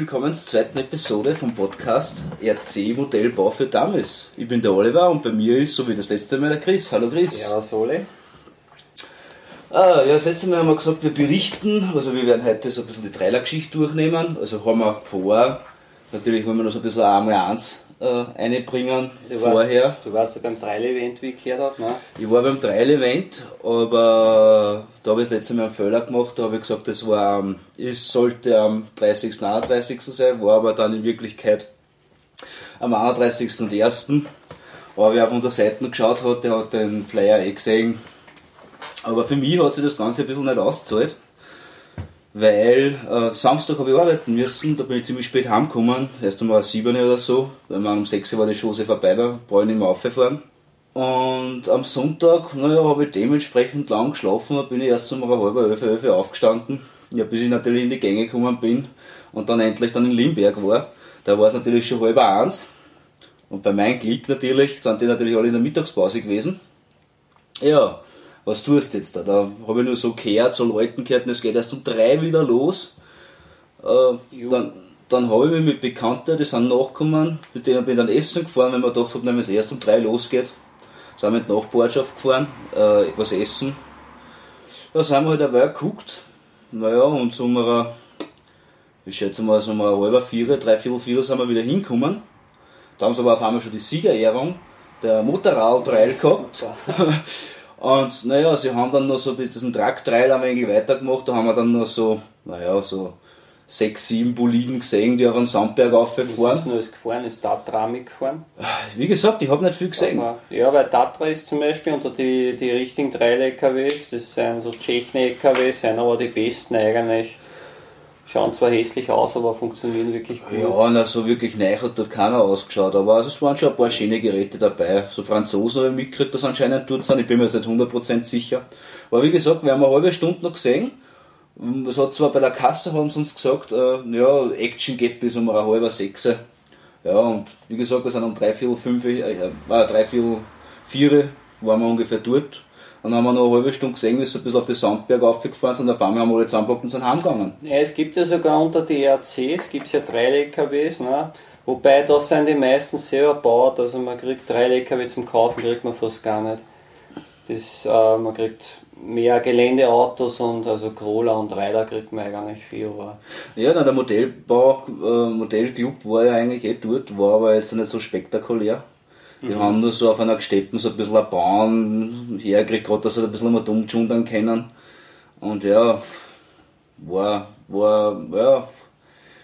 willkommen zur zweiten Episode vom Podcast RC Modellbau für Dummies. Ich bin der Oliver und bei mir ist, so wie das letzte Mal, der Chris. Hallo Chris. Servus Oli. Ah, ja, das letzte Mal haben wir gesagt, wir berichten, also wir werden heute so ein bisschen die Trailergeschichte durchnehmen. Also haben wir vor, natürlich wollen wir noch so ein bisschen einmal eins äh, einbringen Du vorher. Warst, du warst ja beim Trail-Event, wie ich gehört habe, ne? Ich war beim Trail-Event, aber da habe ich das letzte Mal einen Fehler gemacht. Da habe ich gesagt, das war, am- es sollte am 30. 31. sein, war aber dann in Wirklichkeit am 31. und 1. Aber wer auf unsere Seiten geschaut hat, der hat den Flyer eh gesehen. Aber für mich hat sich das Ganze ein bisschen nicht ausgezahlt, weil äh, Samstag habe ich arbeiten müssen, da bin ich ziemlich spät heimgekommen, erst um 7 oder so, weil man um 6 war die Chose vorbei, da brauche ich nicht mehr aufgefahren. Und am Sonntag, naja, habe ich dementsprechend lang geschlafen, da bin ich erst um halb elf, elf aufgestanden, ja, bis ich natürlich in die Gänge gekommen bin und dann endlich dann in Limberg war. Da war es natürlich schon halb eins. Und bei meinem Glück natürlich sind die natürlich alle in der Mittagspause gewesen. Ja, was tust du jetzt da? Da habe ich nur so gehört, so Leuten gehört, und es geht erst um drei wieder los. Äh, dann dann habe ich mich mit Bekannten, die sind nachgekommen, mit denen bin ich dann essen gefahren, weil man gedacht habe, wenn es erst um drei losgeht. Sind wir die Nachbarschaft gefahren, äh, etwas essen. Da sind wir halt Weile geguckt. Naja, und so um eine, ich schätze mal, so um eine halbe vier, dreiviertel vier sind wir wieder hingekommen. Da haben sie aber auf einmal schon die Siegerehrung der Motorrad-Trail gehabt. Und naja, sie haben dann noch so mit diesem Truck-Trail ein wenig weitergemacht, da haben wir dann noch so, naja, so sechs, sieben Boliden gesehen, die auf einen Sandberg Was ist rauffahren. denn alles gefahren? Ist Tatra mitgefahren? Wie gesagt, ich habe nicht viel gesehen. Aber- Ja, weil Tatra ist zum Beispiel unter die, die richtigen Trail-LKWs, das sind so Tschechen-LKWs, sind aber die besten eigentlich. Schauen zwar hässlich aus, aber funktionieren wirklich gut. Ja, na, so wirklich neu hat dort keiner ausgeschaut, aber also es waren schon ein paar schöne Geräte dabei. So Franzosen habe ich mitgekriegt, dass anscheinend dort sind, ich bin mir jetzt nicht 100% sicher. Aber wie gesagt, wir haben eine halbe Stunde noch gesehen. Es hat zwar bei der Kasse, haben sie uns gesagt, äh, ja, Action geht bis um eine halbe sechs. Ja, und wie gesagt, wir sind um drei, vier, fünf, äh, äh, drei, vier, vier waren wir ungefähr dort. Dann haben wir noch eine halbe Stunde gesehen, wie sie ein bisschen auf den Sandberg aufgefahren sind und auf einmal haben wir alle zusammengepackt und sind heimgegangen. Ja, es gibt ja sogar unter die ERCs, gibt es ja Trail-LKWs, ne? wobei das sind die meisten selber gebaut, also man kriegt Trail-LKW zum Kaufen, kriegt man fast gar nicht. Das, äh, man kriegt mehr Geländeautos und also Corolla und Rider kriegt man eigentlich viel, aber Ja, na, der Modellbau, äh, Modellclub war ja eigentlich eh dort, war aber jetzt nicht so spektakulär. Wir haben nur so auf einer Gesteppen so ein bisschen eine Bahn hergekriegt, gerade dass sie ein bisschen mal dumm können. Und ja, war, war, ja,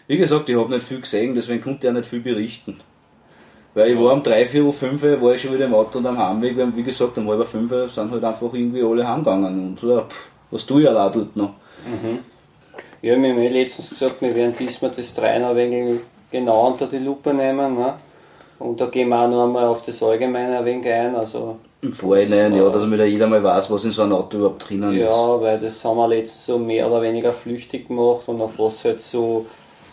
wie gesagt, ich habe nicht viel gesehen, deswegen konnte ich auch nicht viel berichten. Weil ich war um drei, vier, fünf war ich schon wieder im Auto und am Heimweg, weil, wie gesagt, um halb fünf sind halt einfach irgendwie alle heimgegangen. Und ja, pff, was tue ich allein dort noch? Ja, wir haben eh letztens gesagt, wir werden diesmal das Trainer ein wenig genau unter die Lupe nehmen. Ne? Und da gehen wir auch noch einmal auf das Allgemeine ein wenig ein. Also, Im Vorhinein, ja, dass damit jeder mal weiß, was in so einem Auto überhaupt drinnen ist. ja, weil das haben wir letztens so mehr oder weniger flüchtig gemacht und auf was halt so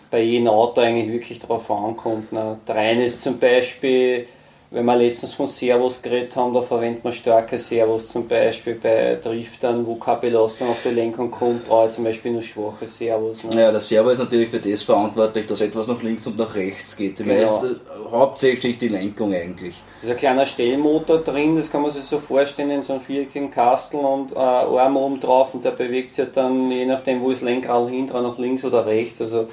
bei jedem Auto eigentlich wirklich drauf ankommt. Ne? Der eine ist zum Beispiel, wenn wir letztens von Servos geredet haben, da verwendet man starke Servos zum Beispiel bei Driftern, wo keine Belastung auf die Lenkung kommt, brauche ich zum Beispiel nur schwache Servos. Ne? Ja, der Servo ist natürlich für das verantwortlich, dass etwas nach links und nach rechts geht. Die Genau. meiste, hauptsächlich die Lenkung eigentlich. Da ist ein kleiner Stellmotor drin, das kann man sich so vorstellen in so einem viereckigen Kastel und äh, Arm oben drauf und der bewegt sich dann je nachdem, wo das Lenkrad hinten nach links oder rechts. Also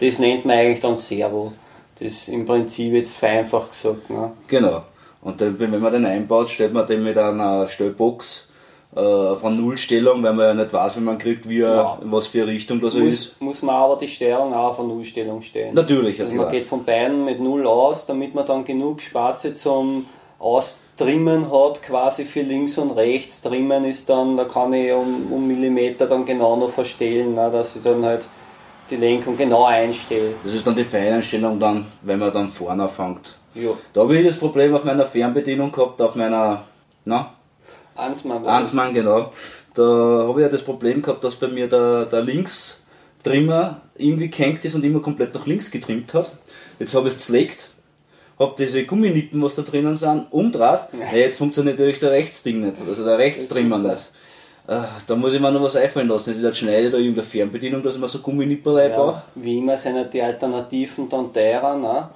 das nennt man eigentlich dann Servo. Das ist im Prinzip jetzt vereinfacht gesagt. Ne? Genau. Und dann, wenn man den einbaut, stellt man den mit einer Stellbox äh, auf eine Nullstellung, weil man ja nicht weiß, wenn man kriegt, wie er, Ja. in was für eine Richtung das er ist. Muss, muss man aber die Steuerung auch eine Nullstellung stellen. Natürlich, ja Also man geht von beiden mit Null aus, damit man dann genug Spaze zum Austrimmen hat, quasi für links und rechts. Trimmen ist dann, da kann ich um, um Millimeter dann genau noch verstellen, ne, dass ich dann halt die Lenkung genau einstelle. Das ist dann die Feineinstellung dann, wenn man dann vorne anfängt. Ja, Da habe ich das Problem auf meiner Fernbedienung gehabt, auf meiner, na, mal. Ansmann, genau. Da habe ich ja das Problem gehabt, dass bei mir der, der Linkstrimmer irgendwie gehängt ist und immer komplett nach links getrimmt hat. Jetzt habe ich es zerlegt, habe diese Gumminippen, was da drinnen sind, umdraht. Ja. jetzt funktioniert natürlich der Rechtsding nicht, also der Rechtstrimmer nicht. Äh, da muss ich mir noch was einfallen lassen. Nicht wieder Schneide oder irgendeine Fernbedienung, dass ich mir so Gumminippel ja, Wie immer sind ja die Alternativen dann teurer, ne?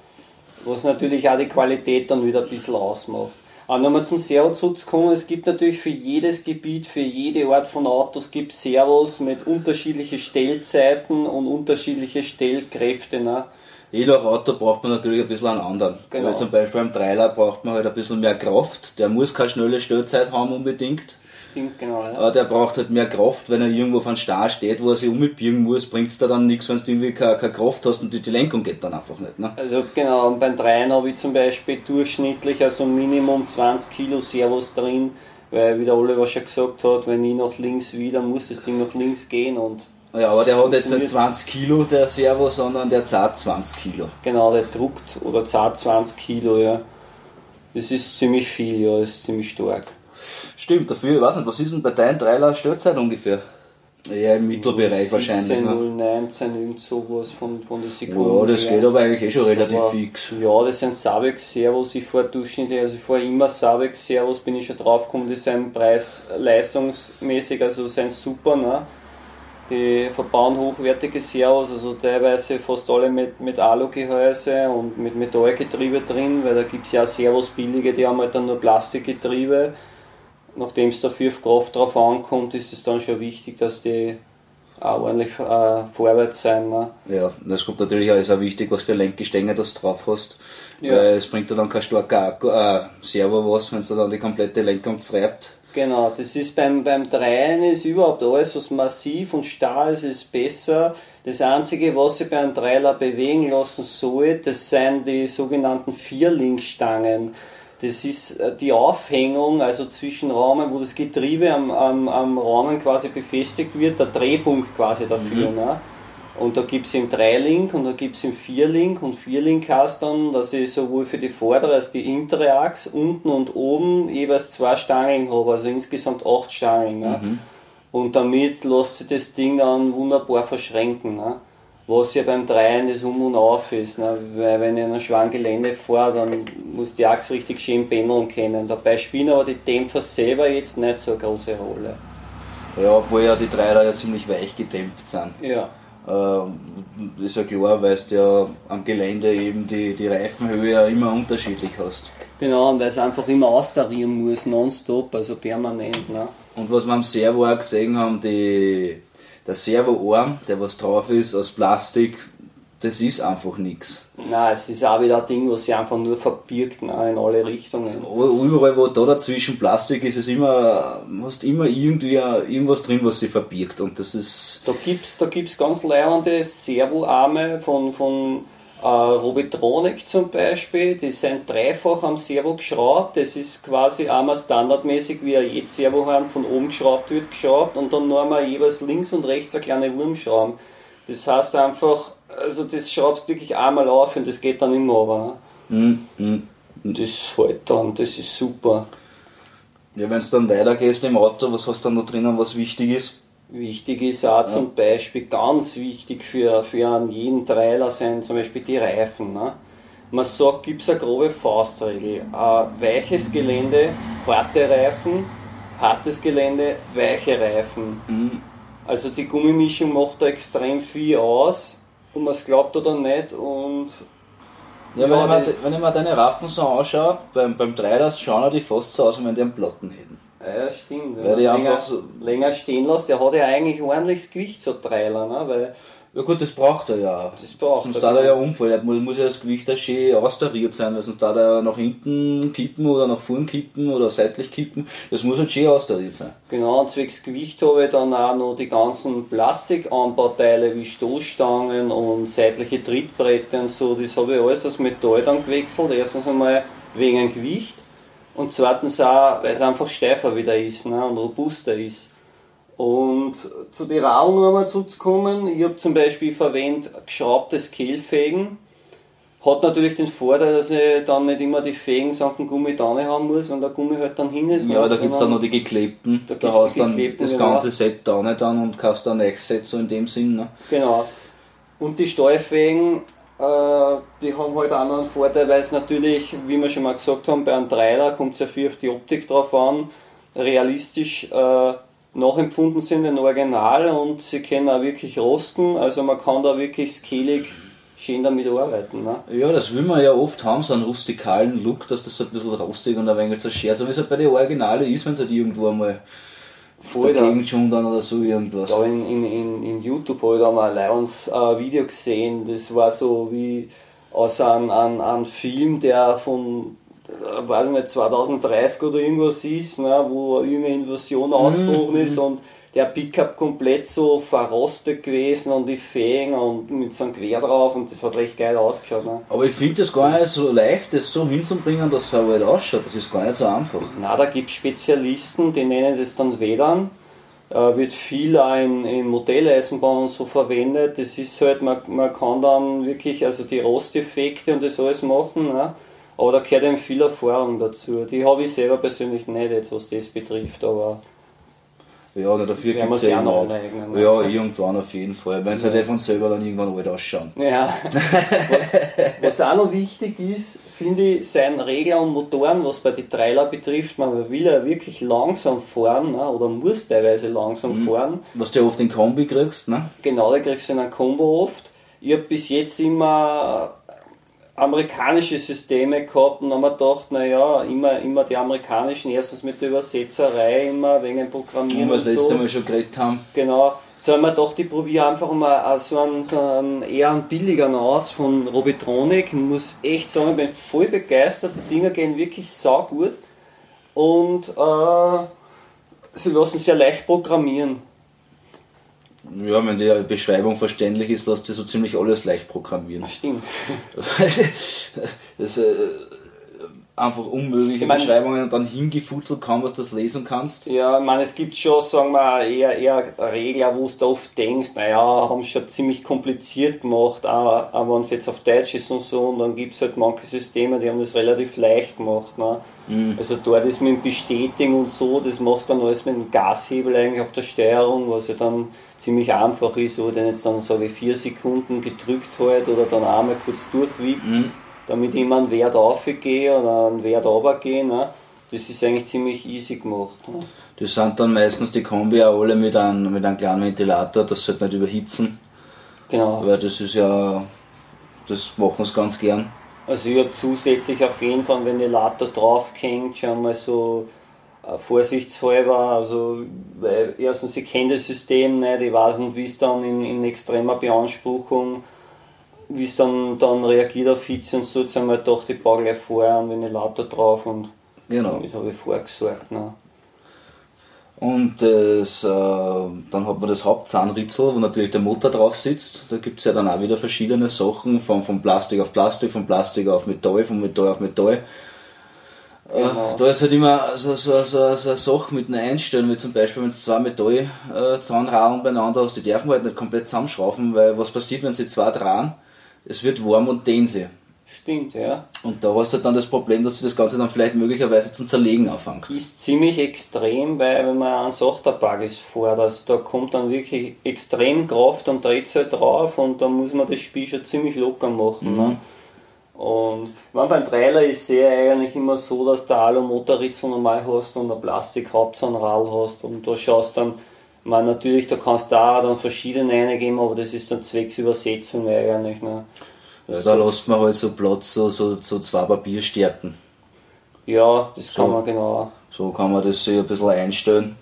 was natürlich auch die Qualität dann wieder ein bisschen ausmacht. Aber nochmal zum Servoschutz kommen, es gibt natürlich für jedes Gebiet, für jede Art von Autos gibt Servos mit unterschiedlichen Stellzeiten und unterschiedliche Stellkräfte. Ne? Je nach Auto braucht man natürlich ein bisschen einen anderen. Genau. Weil zum Beispiel am Trailer braucht man halt ein bisschen mehr Kraft. Der muss keine schnelle Stellzeit haben unbedingt. Stimmt, genau. Ja. Aber der braucht halt mehr Kraft, wenn er irgendwo auf einem Star steht, wo er sich umbiegen muss, bringt es da dann nichts, wenn du irgendwie keine, keine, Kraft hast und die, die Lenkung geht dann einfach nicht. Ne? Also genau, und beim Dreien habe ich zum Beispiel durchschnittlich also Minimum 20 Kilo Servos drin, weil wie der Oliver schon gesagt hat, wenn ich nach links wieder, muss das Ding nach links gehen und ja, aber der hat jetzt nicht 20 Kilo, der Servo, sondern der zahlt 20 Kilo. Genau, der druckt oder zahlt 20 Kilo, ja. Das ist ziemlich viel, ja, das ist ziemlich stark. Stimmt, dafür, ich weiß nicht, was ist denn bei deinem Trailer Stellzeit ungefähr? Ja, im Mittelbereich 17, wahrscheinlich. 0, 19, irgend sowas von, von der Sekunde. Ja, das geht aber eigentlich eh schon relativ aber, fix. Ja, das sind Sabex Servos, ich fahre durchschnittlich, also ich fahre immer Sabex Servos, bin ich schon drauf gekommen, die sind preis-leistungsmäßig, also sind super, ne? Die verbauen hochwertige Servos, also teilweise fast alle mit, mit Alugehäuse und mit Metallgetriebe drin, weil da gibt es ja Servos billige, die haben halt dann nur Plastikgetriebe nachdem es dafür auf Kraft drauf ankommt, ist es dann schon wichtig, dass die auch ordentlich äh, vorwärts sein. Ne? Ja, das kommt natürlich auch, ist auch wichtig, was für Lenkgestänge du drauf hast. Ja. Weil es bringt dir dann kein starker Akku, äh, Servo was, wenn es dann die komplette Lenkung zreibt. Genau, das ist beim, beim Dreien ist überhaupt alles, was massiv und starr ist, ist besser. Das Einzige, was sich bei einem Dreiler bewegen lassen soll, das sind die sogenannten Vierlinkstangen. Das ist äh, die Aufhängung, also zwischen Rahmen, wo das Getriebe am, am, am Rahmen quasi befestigt wird, der Drehpunkt quasi dafür. Mhm. Ne? Und da gibt es im Dreilink und da gibt es im Vierlink und Vierlink heißt dann, dass ich sowohl für die vordere als die hintere Achse unten und oben jeweils zwei Stangen habe, also insgesamt acht Stangen. Ne? Mhm. Und damit lässt sich das Ding dann wunderbar verschränken. Ne? Was ja beim Dreien das Um und Auf ist. Ne? Weil wenn ich in einem schweren Gelände fahre, dann muss die Achse richtig schön pendeln können. Dabei spielen aber die Dämpfer selber jetzt nicht so eine große Rolle. Ja, obwohl ja die Dreier ja ziemlich weich gedämpft sind. Ja. Äh, ist ja klar, weil du ja am Gelände eben die, die Reifenhöhe ja immer unterschiedlich hast. Genau, und weil es einfach immer austarieren muss, nonstop, also permanent. Ne? Und was wir am Servo auch gesehen haben, die der Servoarm, der was drauf ist, aus Plastik, das ist einfach nichts. Nein, es ist auch wieder ein Ding, was sich einfach nur verbirgt ne, in alle Richtungen. Überall, wo da dazwischen Plastik ist, ist immer, hast immer irgendwie irgendwas drin, was sich verbirgt. Und das ist. Da gibt es da gibt's ganz leibende Servoarme von, von äh, Robitronic zum Beispiel, die sind dreifach am Servo geschraubt. Das ist quasi einmal standardmäßig, wie ein jetzt Servohorn von oben geschraubt wird, geschraubt und dann noch einmal jeweils links und rechts eine kleine Wurmschrauben. Das heißt einfach, also das schraubst du wirklich einmal auf und das geht dann immer runter. Ne? Mm, mm. Das halt dann, das ist super. Ja, wenn du dann weitergehst im Auto, was hast du dann noch drinnen, was wichtig ist? Wichtig ist auch ja. zum Beispiel, ganz wichtig für, für jeden Trailer sind zum Beispiel die Reifen. Ne? Man sagt, gibt es eine grobe Faustregel. Äh, weiches Gelände, harte Reifen, hartes Gelände, weiche Reifen. Mhm. Also die Gummimischung macht da extrem viel aus und man es glaubt oder nicht. Und ja, ja, wenn, ich mir, wenn ich mir deine Raffen so anschaue, beim, beim Dreilers schauen die fast so aus, als wenn die einen Platten hätten. Ja, stimmt. Wenn weil die länger, so länger stehen lässt, der hat ja eigentlich ordentliches Gewicht, so Trailer, ne? Weil ja gut, das braucht er ja. Das braucht sonst er. Sonst er ja Unfall. Er muss, muss ja das Gewicht auch schön austariert sein, weil sonst darf er nach hinten kippen oder nach vorn kippen oder seitlich kippen. Das muss halt schön austariert sein. Genau, und zwecks Gewicht habe ich dann auch noch die ganzen Plastikanbauteile wie Stoßstangen und seitliche Trittbretter und so. Das habe ich alles aus Metall dann gewechselt. Erstens einmal wegen dem Gewicht und zweitens auch, weil es einfach steifer wieder ist ne, und robuster ist. Und zu den Radeln noch einmal zurückzukommen, ich habe zum Beispiel verwendet geschraubtes Kehlfegen. Hat natürlich den Vorteil, dass ich dann nicht immer die Fägen samt Gummi da haben muss, wenn der Gummi halt dann hin ist. Ja, da gibt es dann noch die geklebten. Da, da hast du dann das ganze Set da nicht an und kaufst dann ein Set so in dem Sinn. Ne? Genau. Und die Steuerfägen äh, die haben halt auch noch einen Vorteil, weil es natürlich, wie wir schon mal gesagt haben, bei einem Dreier kommt es ja viel auf die Optik drauf an. Realistisch äh, nachempfunden sind den Original und sie können auch wirklich rosten. Also man kann da wirklich skillig schön damit arbeiten. Ne? Ja, das will man ja oft haben, so einen rustikalen Look, dass das so ein bisschen rostig und ein wenig zerschert, so wie es halt bei den Originalen ist, wenn es halt irgendwo einmal voll dagegen schon dann oder so irgendwas. Da in, in, in, in YouTube habe ich da mal ein äh, Video gesehen, das war so wie aus einem, einem, einem Film, der von weiß ich nicht, 2030 oder irgendwas ist, ne, wo eine Invasion ausgebrochen mhm. ist und der Pickup komplett so verrostet gewesen und die Fägen und mit so einem Quer drauf und das hat recht geil ausgeschaut. Ne? Aber ich finde das gar nicht so leicht, das so hinzubringen, dass es aber halt ausschaut. Das ist gar nicht so einfach. Na, da gibt es Spezialisten, die nennen das dann Wedern. Äh, wird viel auch in, in Modelleisenbahn und so verwendet. Das ist halt, man, man kann dann wirklich also die Rosteffekte und das alles machen. Ne? Aber da gehört eben viel Erfahrung dazu. Die habe ich selber persönlich nicht, jetzt, was das betrifft, aber ja, na, dafür gibt es ja noch. Ja, irgendwann auf jeden Fall. Wenn sie ja. halt von selber dann irgendwann alt ausschauen. Ja. was, was auch noch wichtig ist, finde ich, sind Regler und Motoren, was bei den Trailer betrifft. Man will ja wirklich langsam fahren, ne, oder muss teilweise langsam mhm. fahren. Was du ja oft in Kombi kriegst, ne? Genau, da kriegst du in einem Combo oft. Ich habe bis jetzt immer amerikanische Systeme gehabt und haben wir gedacht, naja, immer, immer die amerikanischen, erstens mit der Übersetzerei, immer wegen Programmieren. Wo wir das letzte so. Mal schon geredet haben. Genau. Jetzt haben wir gedacht, ich probiere einfach mal so einen, so einen eher einen billigeren aus von Robitronic. Ich muss echt sagen, ich bin voll begeistert. Die Dinger gehen wirklich saugut und äh, sie lassen sehr leicht programmieren ja, wenn die Beschreibung verständlich ist, lässt sich so ziemlich alles leicht programmieren. Stimmt. das, äh, einfach unmögliche ich mein, Beschreibungen und dann hingefutzelt kann, was du das lesen kannst. Ja, ich meine, es gibt schon, sagen wir, eher, eher Regler, wo du oft denkst, naja, haben schon ziemlich kompliziert gemacht, auch, auch wenn es jetzt auf Deutsch ist und so, und dann gibt es halt manche Systeme, die haben das relativ leicht gemacht. Ne? Mhm. Also dort ist mit dem Bestätigen und so, das machst du dann alles mit dem Gashebel eigentlich auf der Steuerung, was ja dann ziemlich einfach ist, wo den jetzt dann sage ich vier Sekunden gedrückt halt oder dann einmal kurz durchwiegt. Mhm damit ich immer einen Wert aufgehe oder einen Wert runtergehe. Ne? Das ist eigentlich ziemlich easy gemacht. Ne? Das sind dann meistens die Kombi auch alle mit einem, mit einem kleinen Ventilator, das sollte nicht überhitzen. Genau. Weil das ist ja, das machen sie ganz gern. Also ich habe zusätzlich auf jeden Fall einen Ventilator draufgehängt, schon mal so vorsichtshalber, also weil erstens ich kenne das System nicht, ich weiß nicht wie es dann in, in extremer Beanspruchung wie es dann, dann reagiert auf Hitze und so, jetzt haben wir gedacht, ich baue gleich vorher einen Ventilator drauf und genau. das habe ich vorgesorgt. Ne. Und das, äh, dann hat man das Hauptzahnritzel, wo natürlich der Motor drauf sitzt. Da gibt es ja dann auch wieder verschiedene Sachen, von, von Plastik auf Plastik, von Plastik auf Metall, von Metall auf Metall. Äh, genau. Da ist halt immer so, so, so, so eine Sache mit einer Einstellung, wie zum Beispiel, wenn du zwei Metallzahnrahmen beieinander hast, die dürfen halt nicht komplett zusammenschrauben, weil was passiert, wenn sie zwei dran? es wird warm und dehnt sie. Stimmt, ja. Und da hast du dann das Problem, dass sie das Ganze dann vielleicht möglicherweise zum Zerlegen anfängt. Ist ziemlich extrem, weil wenn man einen Sochterbuggies fährt, also da kommt dann wirklich extrem Kraft und Drehzahl drauf und dann muss man das Spiel schon ziemlich locker machen. Mhm. Ne? Und wenn beim Trailer ist es eigentlich immer so, dass du Alu-Motorritzel normal hast und ein Plastik-Hauptzahnrad hast und da schaust dann, man natürlich, da kannst du da dann verschiedene eingeben, aber das ist dann zwecks Übersetzung eigentlich. Ne? Also da lässt man halt so Platz, so, so, so zwei Papierstärken. Ja, das kann so, man genau. So kann man das sich ein bisschen einstellen.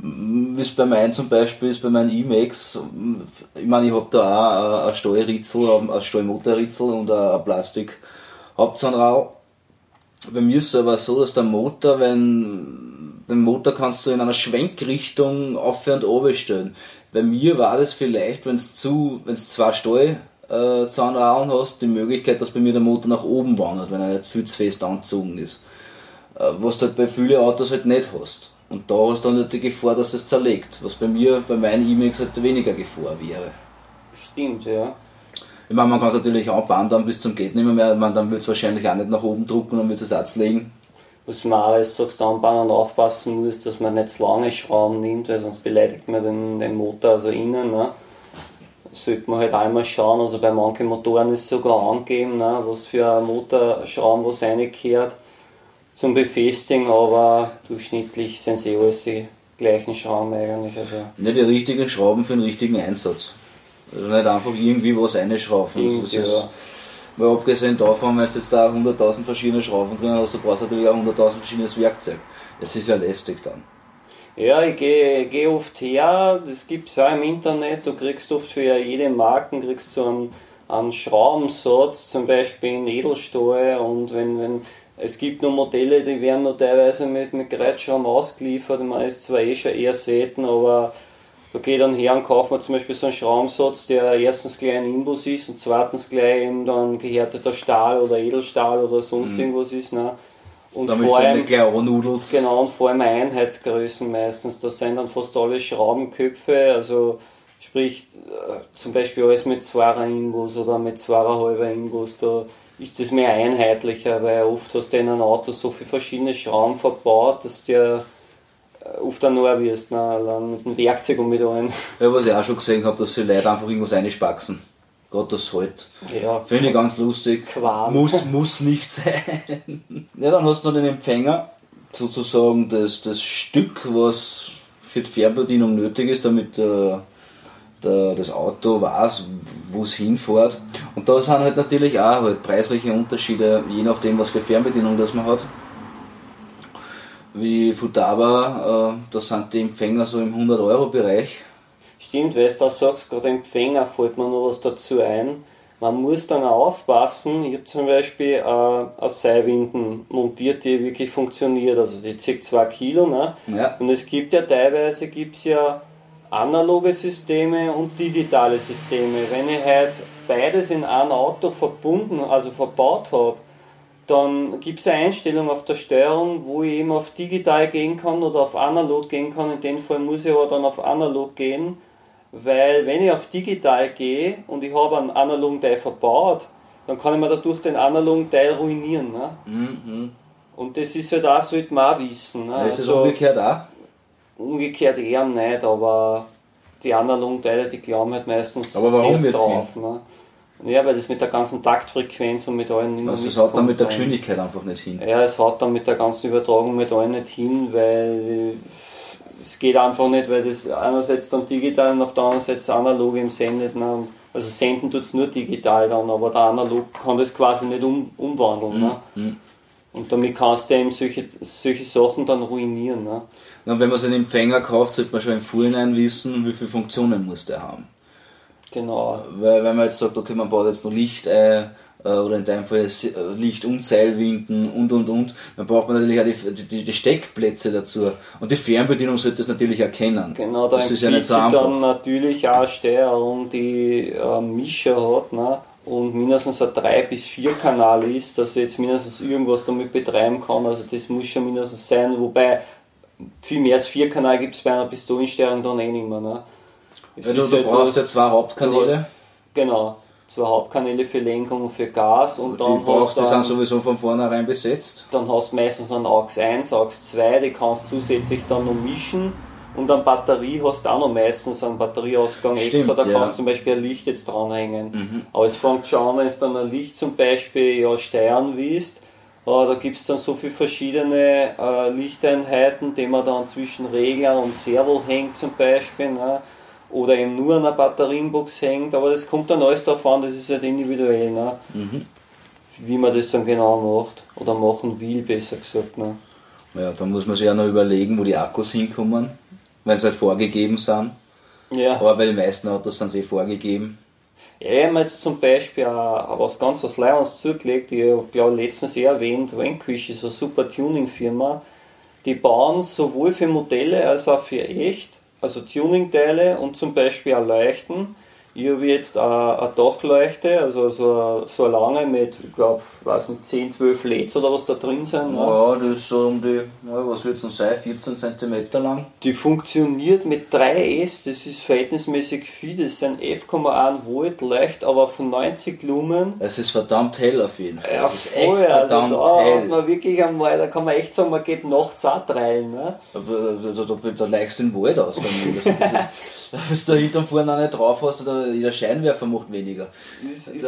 Wie es bei meinen zum Beispiel ist, bei meinen E-Max, ich meine, ich habe da auch ein Steuerritzel, ein Steuermotorritzel und ein Plastik Hauptzahnrad. Bei mir ist es aber so, dass der Motor, wenn den Motor kannst du in einer Schwenkrichtung auf und oben stellen. Bei mir war das vielleicht, wenn es zu, wenn es zwei Steuerzahnradeln hast, die Möglichkeit, dass bei mir der Motor nach oben wandert, wenn er jetzt viel zu fest angezogen ist. Äh, was du halt bei vielen Autos halt nicht hast. Und da hast du dann halt die Gefahr, dass es zerlegt, was bei mir, bei meinen E-Mails halt weniger Gefahr wäre. Stimmt, ja. Ich meine, man kann es natürlich anbauen dann bis zum geht nicht mehr, man, dann wird es wahrscheinlich auch nicht nach oben drucken und wird es Ersatz legen. Was man auch jetzt sagst, anbauen und aufpassen muss, dass man nicht zu lange Schrauben nimmt, weil sonst beleidigt man den, den Motor also innen. Ne? sollte man halt einmal schauen, also bei manchen Motoren ist sogar angegeben, ne, was für ein Motorschrauben was reingehört zum Befestigen, aber durchschnittlich sind sie alles gleichen Schrauben eigentlich. Also Ja, die richtigen Schrauben für den richtigen Einsatz. Also nicht einfach irgendwie was einschrauben. Das ist, ja. weil abgesehen davon, wenn du jetzt da 100.000 verschiedene Schrauben drin hast, du brauchst natürlich auch 100.000 verschiedenes Werkzeug. Es ist ja lästig dann. Ja, ich gehe geh oft her, das gibt es auch im Internet, du kriegst oft für jede Marken kriegst du einen, einen Schraubensatz, zum Beispiel in Edelstahl und wenn, wenn es gibt noch Modelle, die werden noch teilweise mit, mit Gerätschrauben ausgeliefert, meine, ist zwar eh schon eher selten, aber da ich dann her und kaufe mir zum Beispiel so einen Schraubensatz, der erstens gleich ein Imbus ist und zweitens gleich eben dann gehärteter Stahl oder Edelstahl oder sonst irgendwas ist. Ne? Und Damit vor allem, gleich annudelst. Genau, und vor allem Einheitsgrößen meistens. Das sind dann fast alle Schraubenköpfe, also sprich äh, zum Beispiel alles mit 2er Imbus oder mit 2,5er Imbus, da ist das mehr einheitlicher, weil oft hast du in einem Auto so viele verschiedene Schrauben verbaut, dass der äh, oft auch nur wirst, ne? allein mit dem Werkzeug und mit allem. Ja, was ich auch schon gesehen habe, dass die Leute einfach irgendwas reinspaxen. Gerade das halt. Ja, Finde ich ganz lustig. Qual. Muss, muss nicht sein. Ja, dann hast du noch den Empfänger, sozusagen das, das Stück, was für die Fernbedienung nötig ist, damit der, der, das Auto weiß, wo es hinfährt. Und da sind halt natürlich auch halt preisliche Unterschiede, je nachdem, was für Fernbedienung das man hat. Wie Futaba, äh, da sind die Empfänger so im 100-Euro-Bereich. Stimmt, weil du da sagst, gerade Empfänger fällt mir noch was dazu ein. Man muss dann auch aufpassen. Ich habe zum Beispiel äh, eine Seilwinden montiert, die wirklich funktioniert. Also die zieht 2 Kilo. Ne? Ja. Und es gibt ja teilweise gibt's ja analoge Systeme und digitale Systeme. Wenn ich halt beides in ein Auto verbunden, also verbaut habe, dann gibt es eine Einstellung auf der Steuerung, wo ich eben auf digital gehen kann oder auf analog gehen kann. In dem Fall muss ich aber dann auf analog gehen, weil wenn ich auf digital gehe und ich habe einen analogen Teil verbaut, dann kann ich mir dadurch den analogen Teil ruinieren. Ne? Mhm. Und das ist halt auch, sollte man auch wissen. Ne? Ist das Also, umgekehrt auch? Umgekehrt eher nicht, aber die analogen Teile, die glauben halt meistens Aber warum sehr wird's drauf. Ne? Ja, weil das mit der ganzen Taktfrequenz und mit allen nicht Also es haut dann mit der. Geschwindigkeit einfach nicht hin. Ja, es haut dann mit der ganzen Übertragung mit allen nicht hin, weil es geht einfach nicht, weil das einerseits dann digital und auf der anderen Seite analog im Sendet. Ne? Also senden tut es nur digital dann, aber der analog kann das quasi nicht um, umwandeln. Ne? Mhm. Und damit kannst du eben solche, solche Sachen dann ruinieren. Ne? Und wenn man seinen Empfänger kauft, sollte man schon im Vorhinein wissen, wie viele Funktionen muss der haben. Genau. Weil wenn man jetzt sagt, okay, man baut jetzt nur Licht ein, äh, oder in deinem Fall äh, Licht und Seilwinden und und und, dann braucht man natürlich auch die, die, die Steckplätze dazu. Und die Fernbedienung sollte das natürlich erkennen. Genau, da das ist ja nicht so einfach. dann natürlich auch eine Steuerung, die äh, Mischer hat ne? Und mindestens ein 3 bis 4 Kanal ist, dass ich jetzt mindestens irgendwas damit betreiben kann. Also das muss schon mindestens sein, wobei viel mehr als 4 Kanal gibt es bei einer Pistolensteuerung dann eh nicht mehr. Ne? Weil du, halt brauchst ja zwei Hauptkanäle, Genau, zwei Hauptkanäle für Lenkung und für Gas und die dann brauchst, hast die du sind dann- sowieso von vornherein besetzt. dann hast du meistens einen AUX 1, AUX 2, die kannst du zusätzlich dann noch mischen und an Batterie hast du auch noch meistens einen Batterieausgang Stimmt, extra, da ja. Mhm. kannst du zum Beispiel ein Licht jetzt dranhängen. Aber es fängt schon an, wenn du dann ein Licht zum Beispiel ja, steuern willst, äh, da gibt es dann so viele verschiedene äh, Lichteinheiten, die man dann zwischen Regler und Servo hängt zum Beispiel. Ne? Oder eben nur an einer Batterienbox hängt, aber das kommt dann alles darauf an, das ist halt individuell. Ne? Mhm. wie man das dann genau macht oder machen will, besser gesagt. Ne? Ja, da muss man sich ja noch überlegen, wo die Akkus hinkommen, wenn sie halt vorgegeben sind. Ja. Aber bei den meisten Autos sind sie vorgegeben. ja, ich habe jetzt zum Beispiel auch was ganz was Leibens zugelegt, ich glaube letztens eh erwähnt, Vanquish ist eine super Tuning-Firma. Die bauen sowohl für Modelle als auch für echt, also Tuning-Teile und zum Beispiel auch Leuchten. Ich habe jetzt eine, eine Dachleuchte, also so eine, so eine lange mit, ich glaube, weiß nicht, 10, 12 LEDs oder was da drin sind. Ne? Ja, das ist so um die, ja, was wird es denn sein, 14 cm lang. Die funktioniert mit 3S, das ist verhältnismäßig viel, das sind 11,1 Volt, leicht aber von 90 Lumen. Es ist verdammt hell auf jeden Fall. Ja, es ist echt voll, also verdammt da hat hell. man wirklich einmal, da kann man echt sagen, man geht nachts auch treilen. Ne? Aber da, da, da, da leichst den Wald aus. Damit. Also ist, wenn du da hinten vorne auch nicht drauf hast, oder jeder Scheinwerfer macht weniger. Das ist,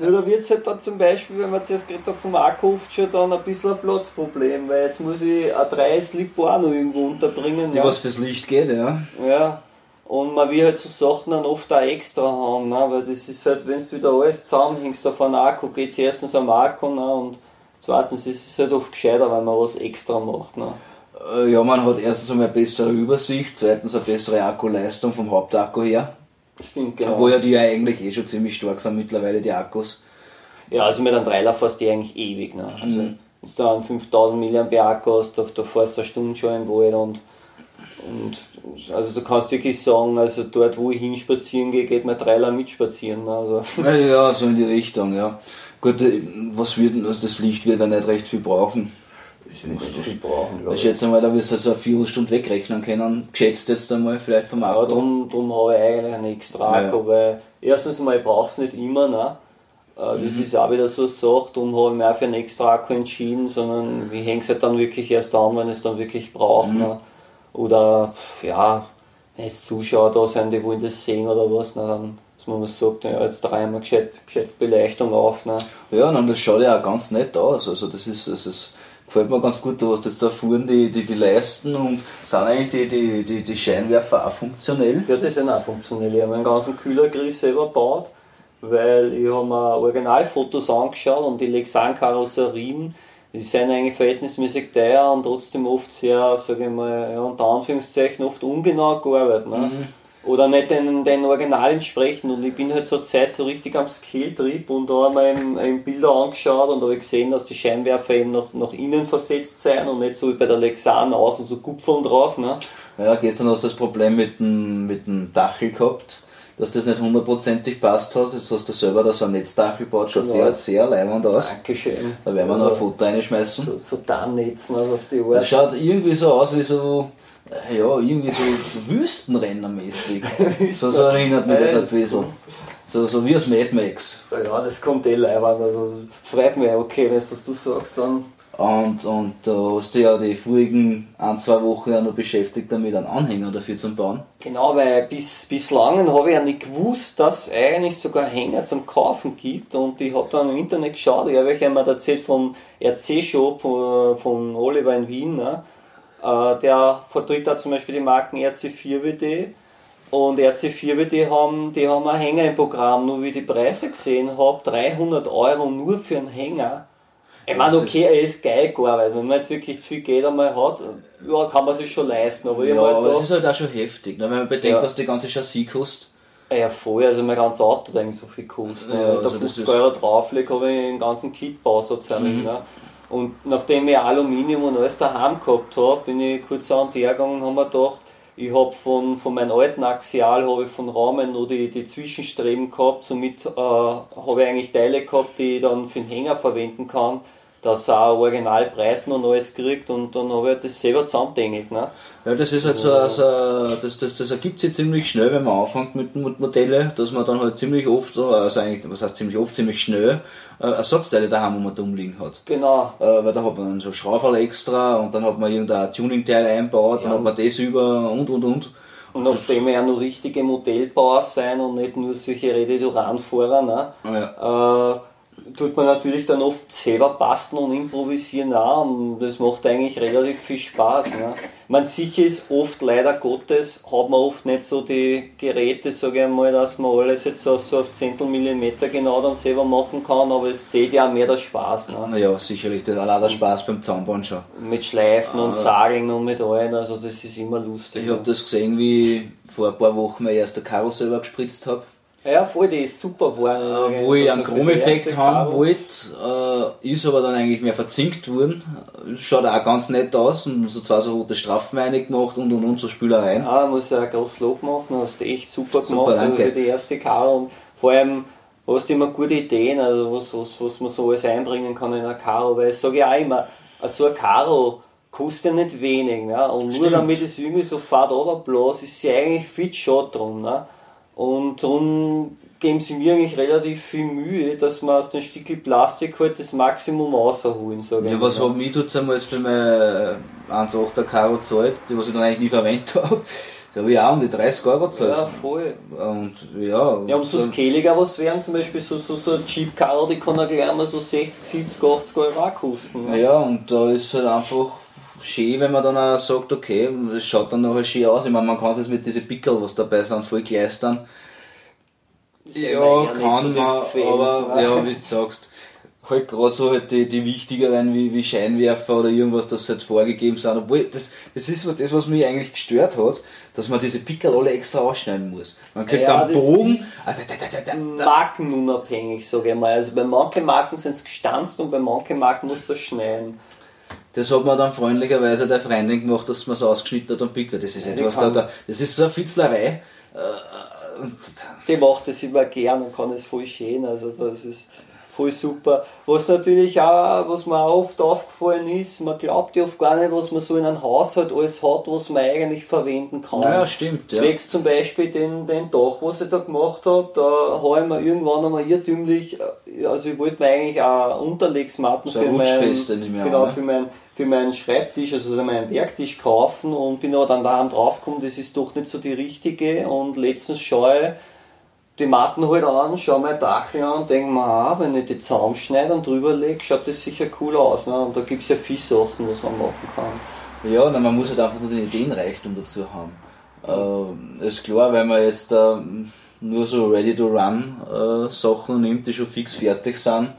Nur da wird es halt dann zum Beispiel, wenn man zuerst gerade vom Akku oft schon dann ein bisschen ein Platzproblem, weil jetzt muss ich ein 3 Slip auch noch irgendwo unterbringen. Die ja. was fürs Licht geht, ja. Ja. Und man will halt so Sachen dann oft auch extra haben, ne? weil das ist halt, wenn du wieder alles zusammenhängst auf einen Akku, geht es erstens am Akku ne? und zweitens ist es halt oft gescheiter, wenn man was extra macht. Ne? Äh, Ja, man hat erstens einmal eine bessere Übersicht, zweitens eine bessere Akkuleistung vom Hauptakku her. Stimmt, genau. Wo ja die ja eigentlich eh schon ziemlich stark sind mittlerweile, die Akkus. Ja, also mit einem Trailer fährst du eigentlich ewig. Ne? Also, Mhm. wenn du einen 5000 mAh Akku hast, da, da fährst du eine Stunde schon im Wald und, und also du kannst wirklich sagen, also dort wo ich hinspazieren gehe, geht mein Trailer mitspazieren. Ne? Also, Ja, so in die Richtung, ja. Gut, äh, was wird also das Licht wird ja nicht recht viel brauchen. Ich nicht viel brauchen, glaub Ich schätze mal, da wirst du also eine Viertelstunde wegrechnen können. Geschätzt jetzt einmal vielleicht vom Ja, Akku. darum drum habe ich eigentlich einen extra Ja. Akku, weil erstens mal, ich brauche es nicht immer, ne? Äh, Das ist auch wieder so eine Sache, darum habe ich mich auch für einen extra Akku entschieden, sondern ich hänge es halt dann wirklich erst an, wenn ich es dann wirklich brauche. Ne? Oder, ja, wenn jetzt Zuschauer da sind, die wollen das sehen oder was, ne? dann, dass man mal sagt, ja, jetzt dreimal gescheit, gescheit Beleuchtung auf. Ne? Ja, und das schaut ja auch ganz nett aus. Also das ist, das ist gefällt mir ganz gut. Du hast jetzt da vorne die, die, die Leisten und sind eigentlich die, die, die, die Scheinwerfer auch funktionell. Ja, das ist auch funktionell. Ich habe meinen ganzen Kühlergrill selber gebaut, weil ich habe mir Originalfotos angeschaut und die Lexan-Karosserien, die sind eigentlich verhältnismäßig teuer und trotzdem oft sehr, sage ich mal, ja, unter Anführungszeichen oft ungenau gearbeitet. Ne? Oder nicht den, den Original entsprechend. Und ich bin halt zur Zeit so richtig am Skill-Trip und da habe ich mir Bilder angeschaut und habe gesehen, dass die Scheinwerfer eben nach, nach innen versetzt sind und nicht so wie bei der Lexan außen so Kupfern drauf. Ne? Ja, gestern hast du das Problem mit dem, mit dem Dachel gehabt, dass das nicht hundertprozentig passt hat. Jetzt hast du selber da so ein Netzdachel gebaut, schaut Ja. sehr, sehr leibend aus. Dankeschön. Da werden wir noch ein Foto reinschmeißen. So, so Tarnnetzen also auf die Das Art. schaut irgendwie so aus wie so, ja, irgendwie so, so Wüstenrennermäßig. so, so erinnert mich das ein bisschen. So, so wie aus Mad Max. Ja, das kommt eh leibend. Also freut mich, okay, wenn es das du sagst, dann. Und, und da hast du ja die vorigen ein, zwei Wochen ja noch beschäftigt damit, einen Anhänger dafür zu bauen. Genau, weil bis, bislang habe ich ja nicht gewusst, dass es eigentlich sogar Hänger zum Kaufen gibt und ich habe dann im Internet geschaut, ich habe euch einmal erzählt vom RC-Shop von, von Oliver in Wien, ne? Äh, der vertritt da zum Beispiel die Marken RC4WD und RC4WD haben, die haben ein Hänger im Programm, nur wie ich die Preise gesehen habe, 300 Euro nur für einen Hänger. Ich meine, okay, er ist geil gearbeitet. Wenn man jetzt wirklich zu viel Geld einmal hat, ja, kann man sich schon leisten. Aber Ja, halt aber es ist halt auch schon heftig, ne? wenn man bedenkt, Ja. was die ganze Chassis kostet. ja, voll, also mein ganzes Auto eigentlich so viel gekostet. Ja, Wenn ich da also das 50 ist- Euro drauflege, habe ich den ganzen Kit-Bausatz herin. Ne? Und nachdem ich Aluminium und alles daheim gehabt habe, bin ich kurz an die hergegangen und habe mir gedacht, ich habe von, von meinem alten Axial habe ich von Rahmen nur die, die Zwischenstreben gehabt, somit äh, habe ich eigentlich Teile gehabt, die ich dann für den Hänger verwenden kann, dass er auch Originalbreiten und alles kriegt und dann habe ich halt das selber zusammengedengelt. Ne? Ja, das ist halt so, so das, das, das ergibt sich ziemlich schnell, wenn man anfängt mit, mit Modelle, dass man dann halt ziemlich oft, also eigentlich, was heißt ziemlich oft, ziemlich schnell, äh, Ersatzteile daheim, wo man dumm liegen hat. Genau. Äh, weil da hat man dann so Schrauberl extra und dann hat man irgendein Tuningteil einbaut, dann Ja. hat man das über und und und. Und nachdem wir ja nur richtige Modellbauer sein und nicht nur solche Rededuranfahrer, ne, Ja. äh, tut man natürlich dann oft selber basteln und improvisieren auch und das macht eigentlich relativ viel Spaß. Ne. Man sicher ist oft, leider Gottes, hat man oft nicht so die Geräte, sage ich einmal, dass man alles jetzt so, so auf Zehntel Millimeter genau dann selber machen kann, aber es zählt ja auch mehr der Spaß. Ne. Naja, sicherlich, das allein der Spaß beim Zahnbauen schon. Mit Schleifen und Sageln und mit allen, also das ist immer lustig. Ich habe das gesehen, wie vor ein paar Wochen mein erster Karo selber gespritzt habe. Ja, voll, die ist super geworden. Äh, wo ich einen Also Chromeffekt haben wollte, äh, ist aber dann eigentlich mehr verzinkt worden. Schaut auch ganz nett aus und so zwei so rote Strafen reingemacht und und und so Spülereien. Ja, muss ja ein großes Lob machen, hast du echt super Super, gemacht also danke. für die erste Karo und vor allem hast du immer gute Ideen, also was, was, was man so alles einbringen kann in eine Karo, weil ich sage ja auch immer, so eine Karo kostet ja nicht wenig, ne? und nur Stimmt. damit es irgendwie so fad runterbläst, ist sie eigentlich viel schade drum. Ne? Und darum geben sie mir eigentlich relativ viel Mühe, dass man aus dem Stückel Plastik halt das Maximum rausholen, sage ich Ja, was haben mich tut's einmal für mein 1,8er Karo gezahlt, die was ich dann eigentlich nie verwendet habe. glaube ich, auch um die 30 Euro zahlt. Ja, voll. Und ja. Ja, um so scaliger was werden, zum Beispiel so, so, so ein Jeep Car, die kann ja gleich mal so 60, 70, 80 Euro auch kosten. Ne? Ja, und da ist halt einfach schön, wenn man dann auch sagt, okay, es schaut dann nachher schön aus. Ich meine, man kann es jetzt mit diesen Pickel, was dabei sind, voll gleistern. Ja, kann man, aber ne? ja, wie du sagst, halt gerade so halt die, die wichtigeren wie, wie Scheinwerfer oder irgendwas, das halt vorgegeben sind. Obwohl, das, das ist was, das, was mich eigentlich gestört hat, dass man diese Pickel alle extra ausschneiden muss. Man kriegt Ja, einen Bogen. Ah, da, da, da. Markenunabhängig, sage ich mal. Also bei manchen Marken sind es gestanzt und bei manchen Marken musst du das schneiden. Das hat mir dann freundlicherweise der Freundin gemacht, dass man es ausgeschnitten hat und pickt. Das ist Ja, etwas, da, da, das ist so eine Fitzlerei. Äh, und Die macht das immer gern und kann es voll schön. Also das ist voll super. Was natürlich auch, was mir auch oft aufgefallen ist, man glaubt ja oft gar nicht, was man so in einem Haushalt alles hat, was man eigentlich verwenden kann. Naja, stimmt, ja. Zwecks zum Beispiel den, den Dach, was ich da gemacht habe, da habe ich mir irgendwann einmal irrtümlich, äh, also ich wollte mir eigentlich auch Unterlegsmatten So für ein meinen, an, genau, ne? für meinen für meinen Schreibtisch, also meinen Werktisch kaufen und bin aber dann daheim draufgekommen, das ist doch nicht so die richtige und letztens schaue ich die Matten halt an, schaue mein Dachel an und denke mir, ah, wenn ich die zusammenschneide und drüber lege, schaut das sicher cool aus. Ne? Und da gibt es ja viele Sachen, was man machen kann. Ja, na, man muss halt einfach nur den Ideenreichtum dazu haben. Ähm, ist klar, wenn man jetzt äh, nur so Ready-to-Run äh, nimmt, die schon fix fertig sind,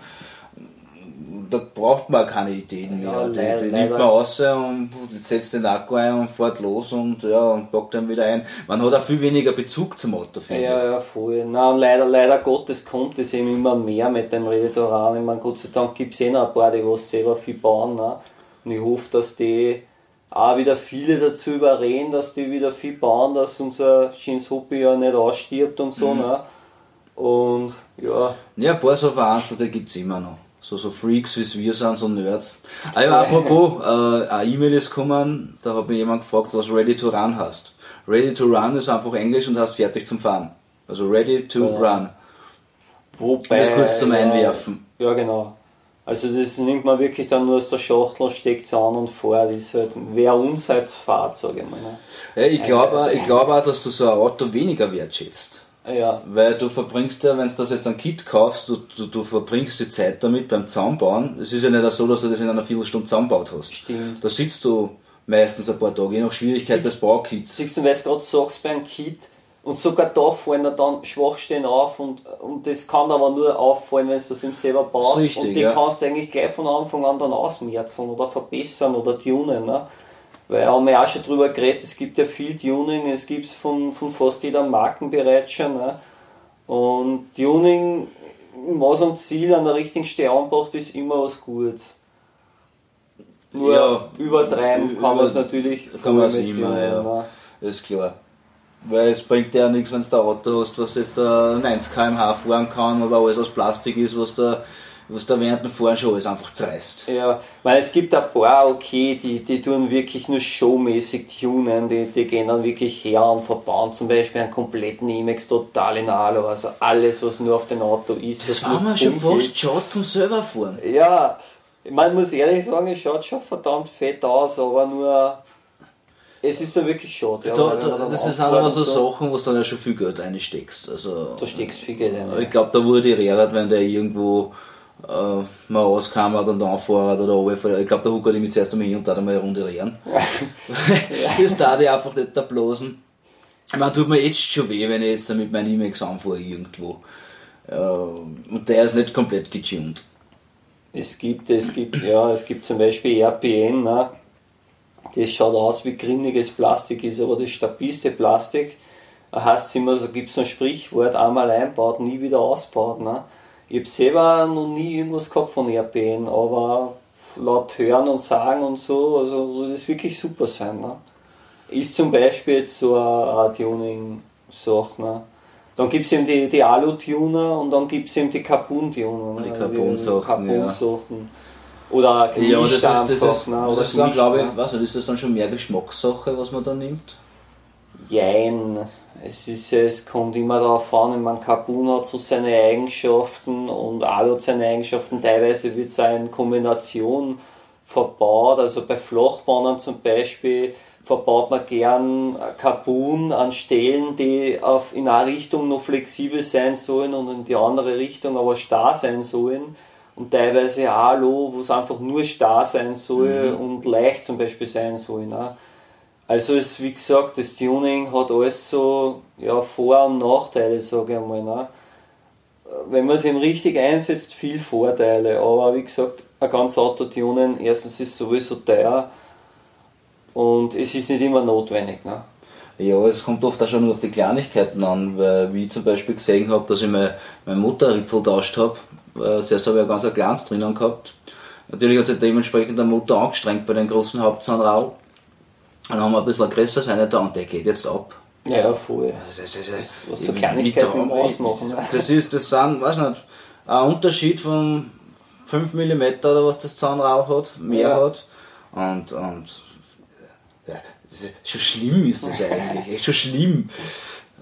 da braucht man keine Ideen mehr. Ja, die, leider- die nimmt man raus und setzt den Akku ein und fährt los und ja, und packt dann wieder ein. Man hat auch viel weniger Bezug zum Auto, finde Ja, ja, voll. Na, leider, leider Gottes kommt es eben immer mehr mit dem Reditoran. Ich meine, Gott sei Dank gibt es eh noch ein paar, die was selber viel bauen. Ne? Und ich hoffe, dass die auch wieder viele dazu überreden, dass die wieder viel bauen, dass unser schönes Hobby ja nicht ausstirbt und so. Ne? Und ja. Ja, ein paar so Vereinzelte gibt es immer noch. So, so Freaks wie wir sind, so Nerds. Ah ja, apropos, äh, eine E-Mail ist gekommen, da hat mich jemand gefragt, was Ready to Run heißt. Ready to Run ist einfach Englisch und heißt fertig zum Fahren. Also Ready to Ja. Run. wobei. Das kurz zum ja, Einwerfen. Ja, genau. Also das nimmt man wirklich dann nur aus der Schachtel und steckt es an und fährt. Das ist halt, wer uns halt fährt, sage ich mal. Ne? Ja, ich glaube ich glaub auch, dass du so ein Auto weniger wertschätzt. Ja, Weil du verbringst ja, wenn du das jetzt ein Kit kaufst, du, du, du verbringst die Zeit damit beim Zusammenbauen. Es ist ja nicht so, dass du das in einer Viertelstunde zusammenbaut hast. Stimmt. Da sitzt du meistens ein paar Tage, je nach Schwierigkeit des Baukits. Siehst du, weil du gerade sagst beim Kit, und sogar da fallen da dann Schwachstellen auf und, und das kann aber nur auffallen, wenn du das im selber baust. Richtig, und die ja. kannst du eigentlich gleich von Anfang an dann ausmerzen oder verbessern oder tunen. Ne? Weil haben wir auch schon drüber geredet, es gibt ja viel Tuning, es gibt es von, von fast jeder Marken bereits schon. Ne? Und Tuning, was am Ziel an der richtigen Stelle anbracht ist, immer was Gutes. Nur Ja, übertreiben kann man es natürlich kann man es immer, Tuning, ja. ne? Ist klar. Weil es bringt ja nichts, wenn du ein Auto hast, was jetzt da 90 km/h fahren kann, aber alles aus Plastik ist, was da, was da während Fahren schon alles einfach zerreißt. Ja, weil es gibt ein paar, okay, die, die tun wirklich nur showmäßig tunen, die, die gehen dann wirklich her und verbauen zum Beispiel einen kompletten Imex total in Alu, also alles, was nur auf dem Auto ist. Das war mir schon fast schade zum selber fahren. Ja, man muss ehrlich sagen, es schaut schon verdammt fett aus, aber nur, es ist dann wirklich schade. Ja, Da, da, das sind aber und so Sachen, wo du dann ja schon viel Geld reinsteckst. Also, Da steckst viel Geld rein. ich glaube, da wurde geredet, wenn der irgendwo äh, mal auskammert und anfährt oder runterfährt. Ich glaube, da huckert ich mich zuerst einmal hin und da mal eine Runde rehren. das darf ich einfach nicht da bloßen. Ich meine, tut mir jetzt schon weh, wenn ich jetzt mit meinem Imex anfahre irgendwo. Äh, und der ist nicht komplett getuned. Es gibt, es gibt, ja, es gibt zum Beispiel RPN, ne? das schaut aus wie grinniges Plastik, ist aber das stabilste Plastik. Da heißt es immer, so gibt es ein Sprichwort, einmal einbaut, nie wieder ausbaut. Ne? Ich habe selber noch nie irgendwas gehabt von RPN, aber laut Hören und Sagen und so, also soll das wirklich super sein. Ne? Ist zum Beispiel jetzt so eine, Tuning-Sache. Ne? Dann gibt es eben die, die Alu-Tuner und dann gibt es eben die Carbon-Tuner. Ne? Die Carbon-Sachen. Oder Ja, das ist, das Gemischtanzsachen, ist, ne? oder dann, glaube ich, ist das dann schon mehr Geschmackssache, was man da nimmt? Jein. Es, ist, es kommt immer darauf an, ich meine, Carbon hat so seine Eigenschaften und Alu hat seine Eigenschaften. Teilweise wird es in Kombination verbaut. Also bei Flachbahnen zum Beispiel verbaut man gern Carbon an Stellen, die auf, in eine Richtung noch flexibel sein sollen und in die andere Richtung aber starr sein sollen. Und teilweise Alu, wo es einfach nur starr sein soll mhm. und leicht zum Beispiel sein soll. Ne? Also es, wie gesagt, das Tuning hat alles so ja, Vor- und Nachteile, sage ich einmal. Ne? Wenn man es eben richtig einsetzt, viel Vorteile. Aber wie gesagt, ein ganz Auto tunen, erstens ist es sowieso teuer und es ist nicht immer notwendig. Ne? Ja, es kommt oft auch schon nur auf die Kleinigkeiten an, weil wie ich zum Beispiel gesehen habe, dass ich mein, Motorritzel tauscht habe. Zuerst habe ich ein ganz ein kleines drinnen gehabt. Natürlich hat sich dementsprechend der Motor angestrengt bei den großen Hauptzahnrau. Dann haben wir ein bisschen ein größeres eine da und der geht jetzt ab. Ja, voll. Das, ist, das, was so Kleinigkeiten ausmachen. Ne? Das ist, das sind, weiß nicht, ein Unterschied von 5 mm oder was das Zahnrau hat, mehr ja. hat. Und, und schon schlimm ist das eigentlich, echt schon schlimm.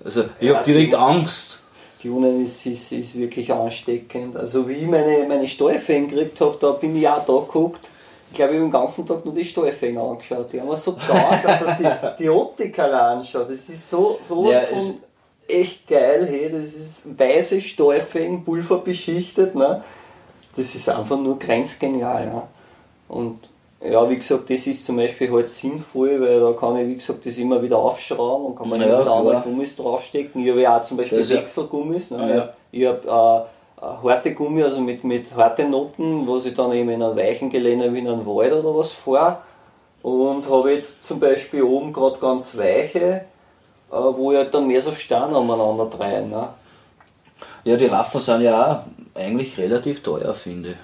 Also ich ja, habe direkt Angst. Die Unen ist, ist, ist wirklich ansteckend. Also wie ich meine, meine Steuerfänger gekriegt habe, da bin ich auch da geguckt. Ich glaube, ich habe den ganzen Tag nur die Steuerfänger angeschaut. Die haben mir so taugt, also die, die Optik allein anschaut. Das ist so, so ja, von echt geil. Hey. Das ist weiße Steuerfänger, pulverbeschichtet. Ne? Das ist einfach nur grenzgenial. Ne? Und ja, wie gesagt, das ist zum Beispiel halt sinnvoll, weil da kann ich, wie gesagt, das immer wieder aufschrauben und kann man ja, immer wieder andere Gummis draufstecken. Ich habe ja auch zum Beispiel Wechselgummis. Ne? Ja. Ich habe äh, harte Gummi, also mit, mit harten Noten, was ich dann eben in einem weichen Gelände wie in einem Wald oder was fahre. Und habe jetzt zum Beispiel oben gerade ganz weiche, äh, wo ich halt dann mehr so Stein aneinander drehen. Ne? Ja, die Raffen sind ja auch eigentlich relativ teuer, finde ich.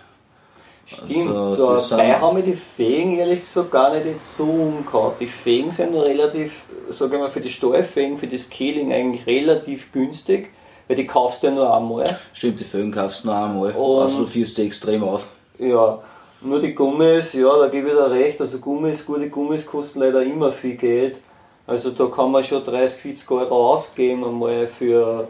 Stimmt, also, so, dabei haben wir die Fegen ehrlich gesagt gar nicht so umgehauen. Die Fegen sind relativ, sage ich mal, für die Steuerfegen, für das Scaling eigentlich relativ günstig, weil die kaufst du ja nur einmal. Stimmt, die Fegen kaufst du nur einmal, Und, also führst du extrem auf. Ja, nur die Gummis, ja, da gebe ich dir recht, also Gummis, gute Gummis kosten leider immer viel Geld. Also da kann man schon 30, 40 Euro ausgeben einmal für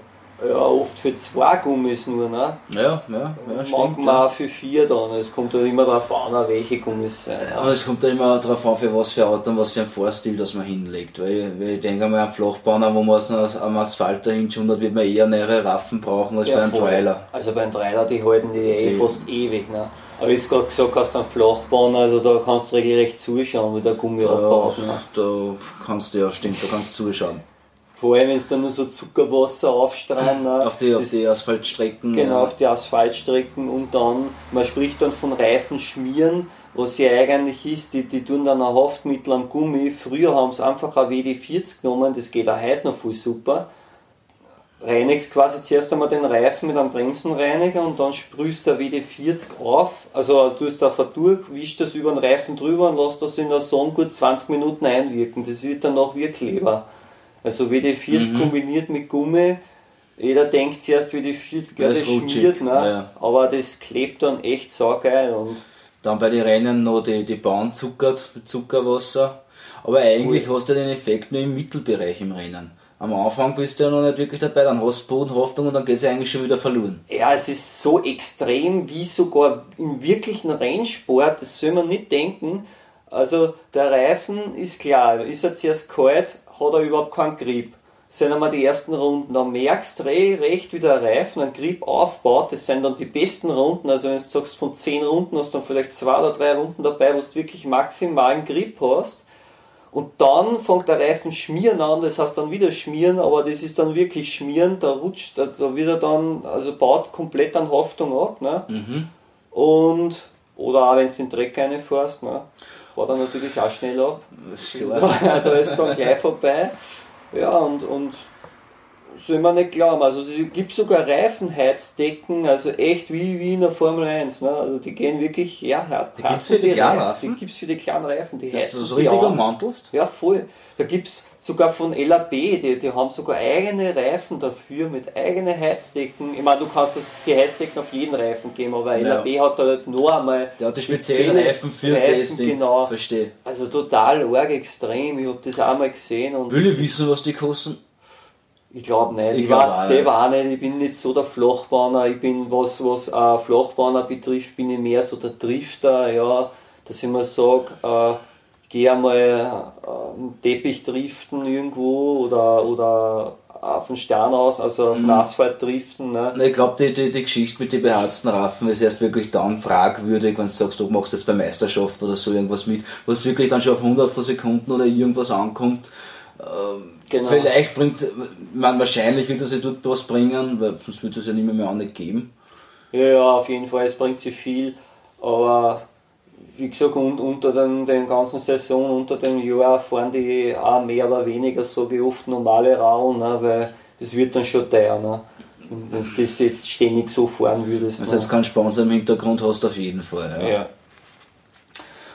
ja, oft für zwei Gummis nur, ne? Ja, ja, ja stimmt. Manchmal ja. für vier dann. Es kommt halt immer darauf an, welche Gummis sind. Ja, aber es kommt ja immer darauf an, für was für Auto und was für ein Fahrstil das man hinlegt. Weil, weil ich denke mal, ein Flachbahner, wo man es am Asphalt dahin hat, wird man eher nähere Raffen brauchen als ja, bei einem voll. Trailer. Also bei einem Trailer, die halten die, eh die eh fast ewig, ne? Aber ich gerade gesagt hast, ein Flachbahn, also da kannst du regelrecht zuschauen, wie der Gummi da, abbaut. Ne? Da kannst du, ja, stimmt, da kannst du zuschauen. Vor allem, wenn es dann nur so Zuckerwasser aufstrahlen. Ne? Auf die, auf die Asphaltstrecken. Genau, ja. auf die Asphaltstrecken und dann, man spricht dann von Reifen schmieren, was ja eigentlich ist, die, die tun dann ein Haftmittel am Gummi. Früher haben sie einfach ein WD-40 genommen, das geht auch heute noch viel super. Reinigst quasi zuerst einmal den Reifen mit einem Bremsenreiniger und dann sprühst der WD-40 auf, also tust da durch, wischst das über den Reifen drüber und lässt das in der Sonne gut 20 Minuten einwirken. Das wird dann auch wie Kleber. Also WD-40 mhm. kombiniert mit Gummi, jeder denkt zuerst WD-40, ja, das schmiert, ne? Ja. aber das klebt dann echt saugeil. Und dann bei den Rennen noch die, die Bahn zuckert mit Zuckerwasser. Aber eigentlich cool. hast du den Effekt nur im Mittelbereich im Rennen. Am Anfang bist du ja noch nicht wirklich dabei, dann hast du Bodenhaftung und dann geht es eigentlich schon wieder verloren. Ja, es ist so extrem wie sogar im wirklichen Rennsport, das soll man nicht denken. Also der Reifen ist klar, ist er zuerst kalt, hat er überhaupt keinen Grip. sind einmal die ersten Runden, dann merkst du recht, wie der Reifen einen Grip aufbaut. Das sind dann die besten Runden. Also wenn du sagst, von 10 Runden hast du dann vielleicht zwei oder drei Runden dabei, wo du wirklich maximalen Grip hast. Und dann fängt der Reifen schmieren an, das heißt dann wieder schmieren, aber das ist dann wirklich schmieren, da rutscht, da, da wird er dann, also baut komplett an Haftung ab. Ne? Mhm. Und, oder auch wenn du den Dreck reinfährst. Ne? War dann natürlich auch schnell ab. da ist dann gleich vorbei. Ja, und, und soll man nicht glauben. Also es gibt sogar Reifenheizdecken, also echt wie, wie in der Formel 1. Ne? Also die gehen wirklich, ja, hart. Die gibt es für die, kleinen Reifen? Die gibt es für die kleinen Reifen. Die heizen du so richtig ummantelst? Ja, voll. Da gibt es sogar von LAB, die, die haben sogar eigene Reifen dafür mit eigenen Heizdecken. Ich meine, du kannst das, die Heizdecken auf jeden Reifen geben, aber ja. LAB hat da halt nur einmal. Der hat die speziellen Reifen für Reifen, das Ding. Genau. Verstehe. Also total arg extrem. Ich habe das auch mal gesehen. Und Will ich wissen, was die kosten? Ich glaube nicht. Ich, ich weiß selber auch nicht. Ich bin nicht so der Flachbahner. Ich bin, was, was äh, Flachbahner betrifft, bin ich mehr so der Drifter. Ja, dass ich mir sage, äh, gehe einmal einen Teppich driften irgendwo oder, oder auf den Stern aus, also auf den mhm. Asphalt driften. Ne? Ich glaube, die, die, die Geschichte mit den beherzten Raffen ist erst wirklich dann fragwürdig, wenn du sagst, du machst jetzt bei Meisterschaft oder so irgendwas mit, wo es wirklich dann schon auf hundertstel Sekunden oder irgendwas ankommt. Ähm, genau. Vielleicht bringt man wahrscheinlich wird es ja dort was bringen, weil sonst würde es ja nicht mehr, mehr auch nicht geben. Ja, ja, auf jeden Fall, es bringt sich viel, aber wie gesagt, und unter den, den ganzen Saison, unter dem Jahr fahren die auch mehr oder weniger so wie oft normale Rauen, ne, weil das wird dann schon teuer. Ne? Wenn du das jetzt ständig so fahren würdest. Also jetzt keinen Sponsor im Hintergrund hast auf jeden Fall. Ja. ja.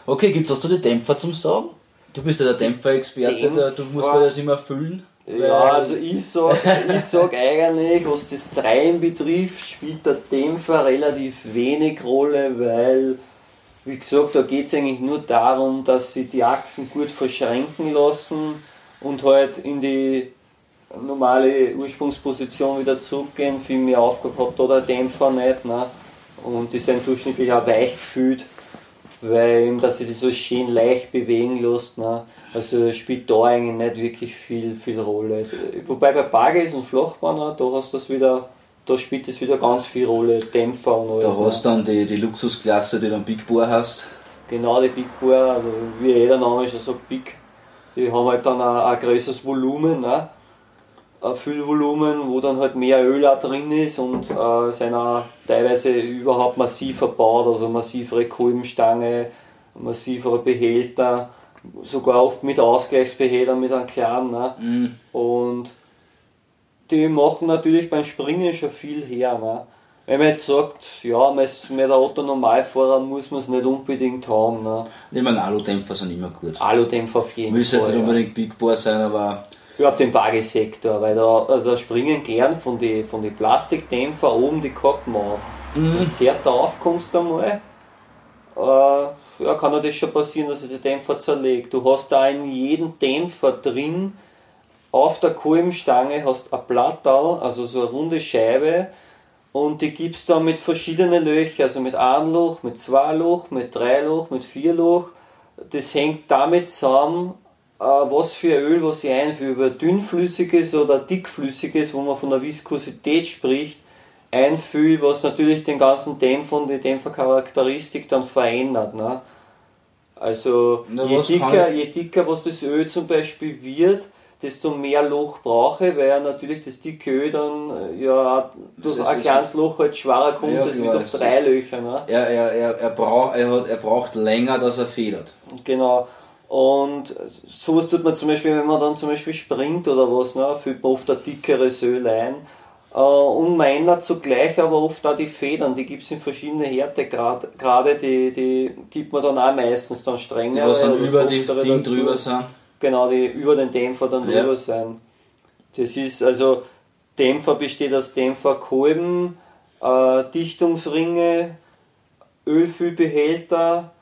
Okay, gibt's hast du die Dämpfer zum Sagen? Du bist ja der Dämpfer-Experte, Dämpfer. du musst mir das immer erfüllen. Ja, also ich sag, ich sag eigentlich, was das Dreien betrifft, spielt der Dämpfer relativ wenig Rolle, weil wie gesagt, da geht es eigentlich nur darum, dass sie die Achsen gut verschränken lassen und halt in die normale Ursprungsposition wieder zurückgehen. Viel mehr Aufgabe hat da der Dämpfer nicht. Ne? Und die sind durchschnittlich auch weich gefühlt, weil eben, dass sie die so schön leicht bewegen lässt. Ne? Also spielt da eigentlich nicht wirklich viel, viel Rolle. Wobei bei Bargis und Flachbahner, da hast du das wieder da spielt es wieder ganz viel Rolle, Dämpfer und alles. Da hast du dann die, die Luxusklasse, die dann Big Bore hast. Genau, die Big Bore, also wie jeder Name schon sagt, Big. Die haben halt dann ein, ein größeres Volumen, ne? ein Füllvolumen, wo dann halt mehr Öl auch drin ist und äh, sind auch teilweise überhaupt massiv verbaut, also massivere Kolbenstange, massivere Behälter, sogar oft mit Ausgleichsbehältern mit einem kleinen. Ne? Mm. Und die machen natürlich beim Springen schon viel her. Ne? Wenn man jetzt sagt, ja, mit der Otto Normalfahrer muss man es nicht unbedingt haben. Ne? Ich meine, Aludämpfer sind immer gut. Aludämpfer auf jeden Müsste Fall. Müsste jetzt nicht unbedingt Big Bore sein, aber. Ja, den Bagesektor, weil da, da springen gern von den von die Plastikdämpfer oben die Kappen auf. Mhm. Wenn du da aufkommst einmal, äh, ja, kann das schon passieren, dass er die Dämpfer zerlegt. Du hast da in jedem Dämpfer drin auf der Kolbenstange hast du ein Blattal, also so eine runde Scheibe, und die gibst dann mit verschiedenen Löchern, also mit einem Loch, mit zwei Loch, mit drei Loch, mit vier Loch. Das hängt damit zusammen, äh, was für Öl, was ich einführe, über dünnflüssiges oder dickflüssiges, wo man von der Viskosität spricht, einfühle, was natürlich den ganzen Dämpfer und die Dämpfercharakteristik dann verändert. Ne? Also Na, je, dicker, je dicker was das Öl zum Beispiel wird, desto mehr Loch brauche, weil natürlich das dicke Öl dann äh, ja durch ein kleines Loch halt schwerer kommt ja, als wie durch drei Löcher. Ne? Er, er, er, er, braucht, er, hat, er braucht länger, dass er federt. Genau. Und sowas tut man zum Beispiel, wenn man dann zum Beispiel springt oder was, ne, füllt man oft ein dickeres Öl ein. Äh, und man ändert zugleich aber oft auch die Federn, die gibt es in verschiedene Härtegrade, die, die gibt man dann auch meistens dann strenger. Die was dann über die Ding drüber sind. Genau, die über den Dämpfer dann drüber ja. sein. Das ist also, Dämpfer besteht aus Dämpferkolben, äh, Dichtungsringe, Ölfüllbehälter,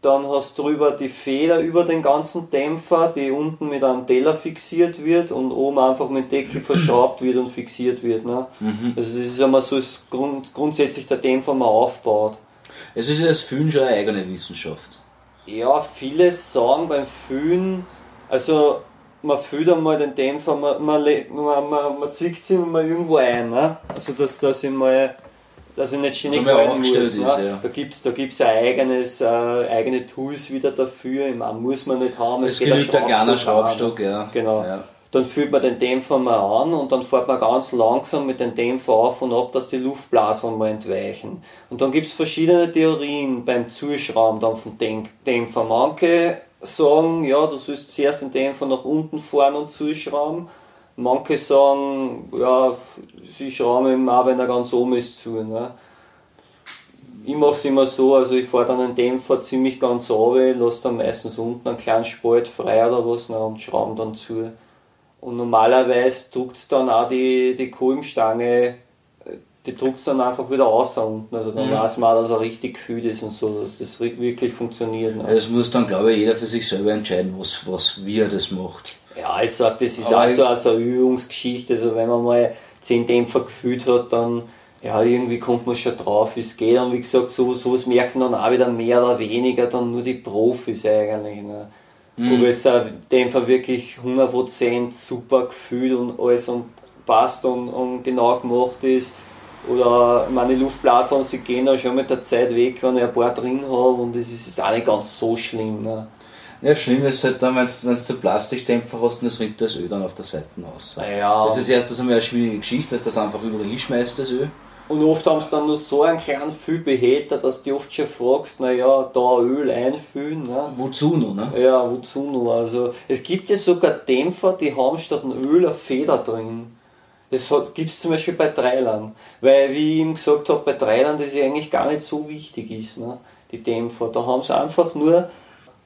dann hast du drüber die Feder über den ganzen Dämpfer, die unten mit einem Teller fixiert wird und oben einfach mit Deckel verschraubt wird und fixiert wird. Ne? Mhm. Also das ist einmal so ist grund, grundsätzlich der Dämpfer mal aufbaut. Es ist ja das Föhn schon eine eigene Wissenschaft. Ja, viele sagen beim Föhn, also man füllt einmal den Dämpfer, man, man, man, man, man zwickt sie mal irgendwo ein. Ne? Also dass, dass ich mal dass ich nicht ständig so rein muss. Ist, ne? ja. Da gibt es da gibt's ein eigenes, äh, eigene Tools wieder dafür, man muss man nicht haben. Es, es genügt ein kleiner Schraubstock, ja. Genau. Ja. Dann füllt man den Dämpfer mal an und dann fährt man ganz langsam mit dem Dämpfer auf und ab, dass die Luftblasen mal entweichen. Und dann gibt es verschiedene Theorien beim Zuschrauben dann vom Dämpfer. Manche sagen, ja, du sollst zuerst den Dämpfer nach unten fahren und zuschrauben. Manche sagen, ja, sie schrauben ihm auch, wenn er ganz oben ist, zu. Ne? Ich mache es immer so, also ich fahre dann den Dämpfer ziemlich ganz runter, lasse dann meistens unten einen kleinen Spalt frei oder was ne, und schraube dann zu. Und normalerweise druckt es dann auch die, die Kolbenstange die druckt es dann einfach wieder aus unten. Also dann mhm. weiß man auch, dass er richtig gefühlt ist und so, dass das wirklich funktioniert. Ne? Das muss dann, glaube ich, jeder für sich selber entscheiden, was, was wie er das macht. Ja, ich sag, das ist Aber auch so also eine Übungsgeschichte. Also wenn man mal 10 Dämpfer gefühlt hat, dann ja, irgendwie kommt man schon drauf, wie es geht. Und wie gesagt, so, sowas merken dann auch wieder mehr oder weniger dann nur die Profis eigentlich. Ne? Mhm. Ob jetzt der Dämpfer wirklich 100% super gefühlt und alles und passt und, und genau gemacht ist. Oder meine Luftblasen, sie gehen auch schon mit der Zeit weg, wenn ich ein paar drin habe und das ist jetzt auch nicht ganz so schlimm. Ne? Ja, schlimm ist halt dann, wenn du so Plastikdämpfer hast und das rinnt das Öl dann auf der Seite raus. Ja. Das ist erst einmal eine schwierige Geschichte, weil du das einfach überall hinschmeißt, das Öl. Und oft haben sie dann nur so einen kleinen Füllbehälter, dass du oft schon fragst, naja, da Öl einfüllen. Ne? Wozu noch, ne? Ja, wozu noch? Also, es gibt ja sogar Dämpfer, die haben statt ein Öl eine Feder drin. Das gibt es zum Beispiel bei Treilern. Weil, wie ich ihm gesagt habe, bei Treilern das ja eigentlich gar nicht so wichtig ist, ne? die Dämpfer. Da haben sie einfach nur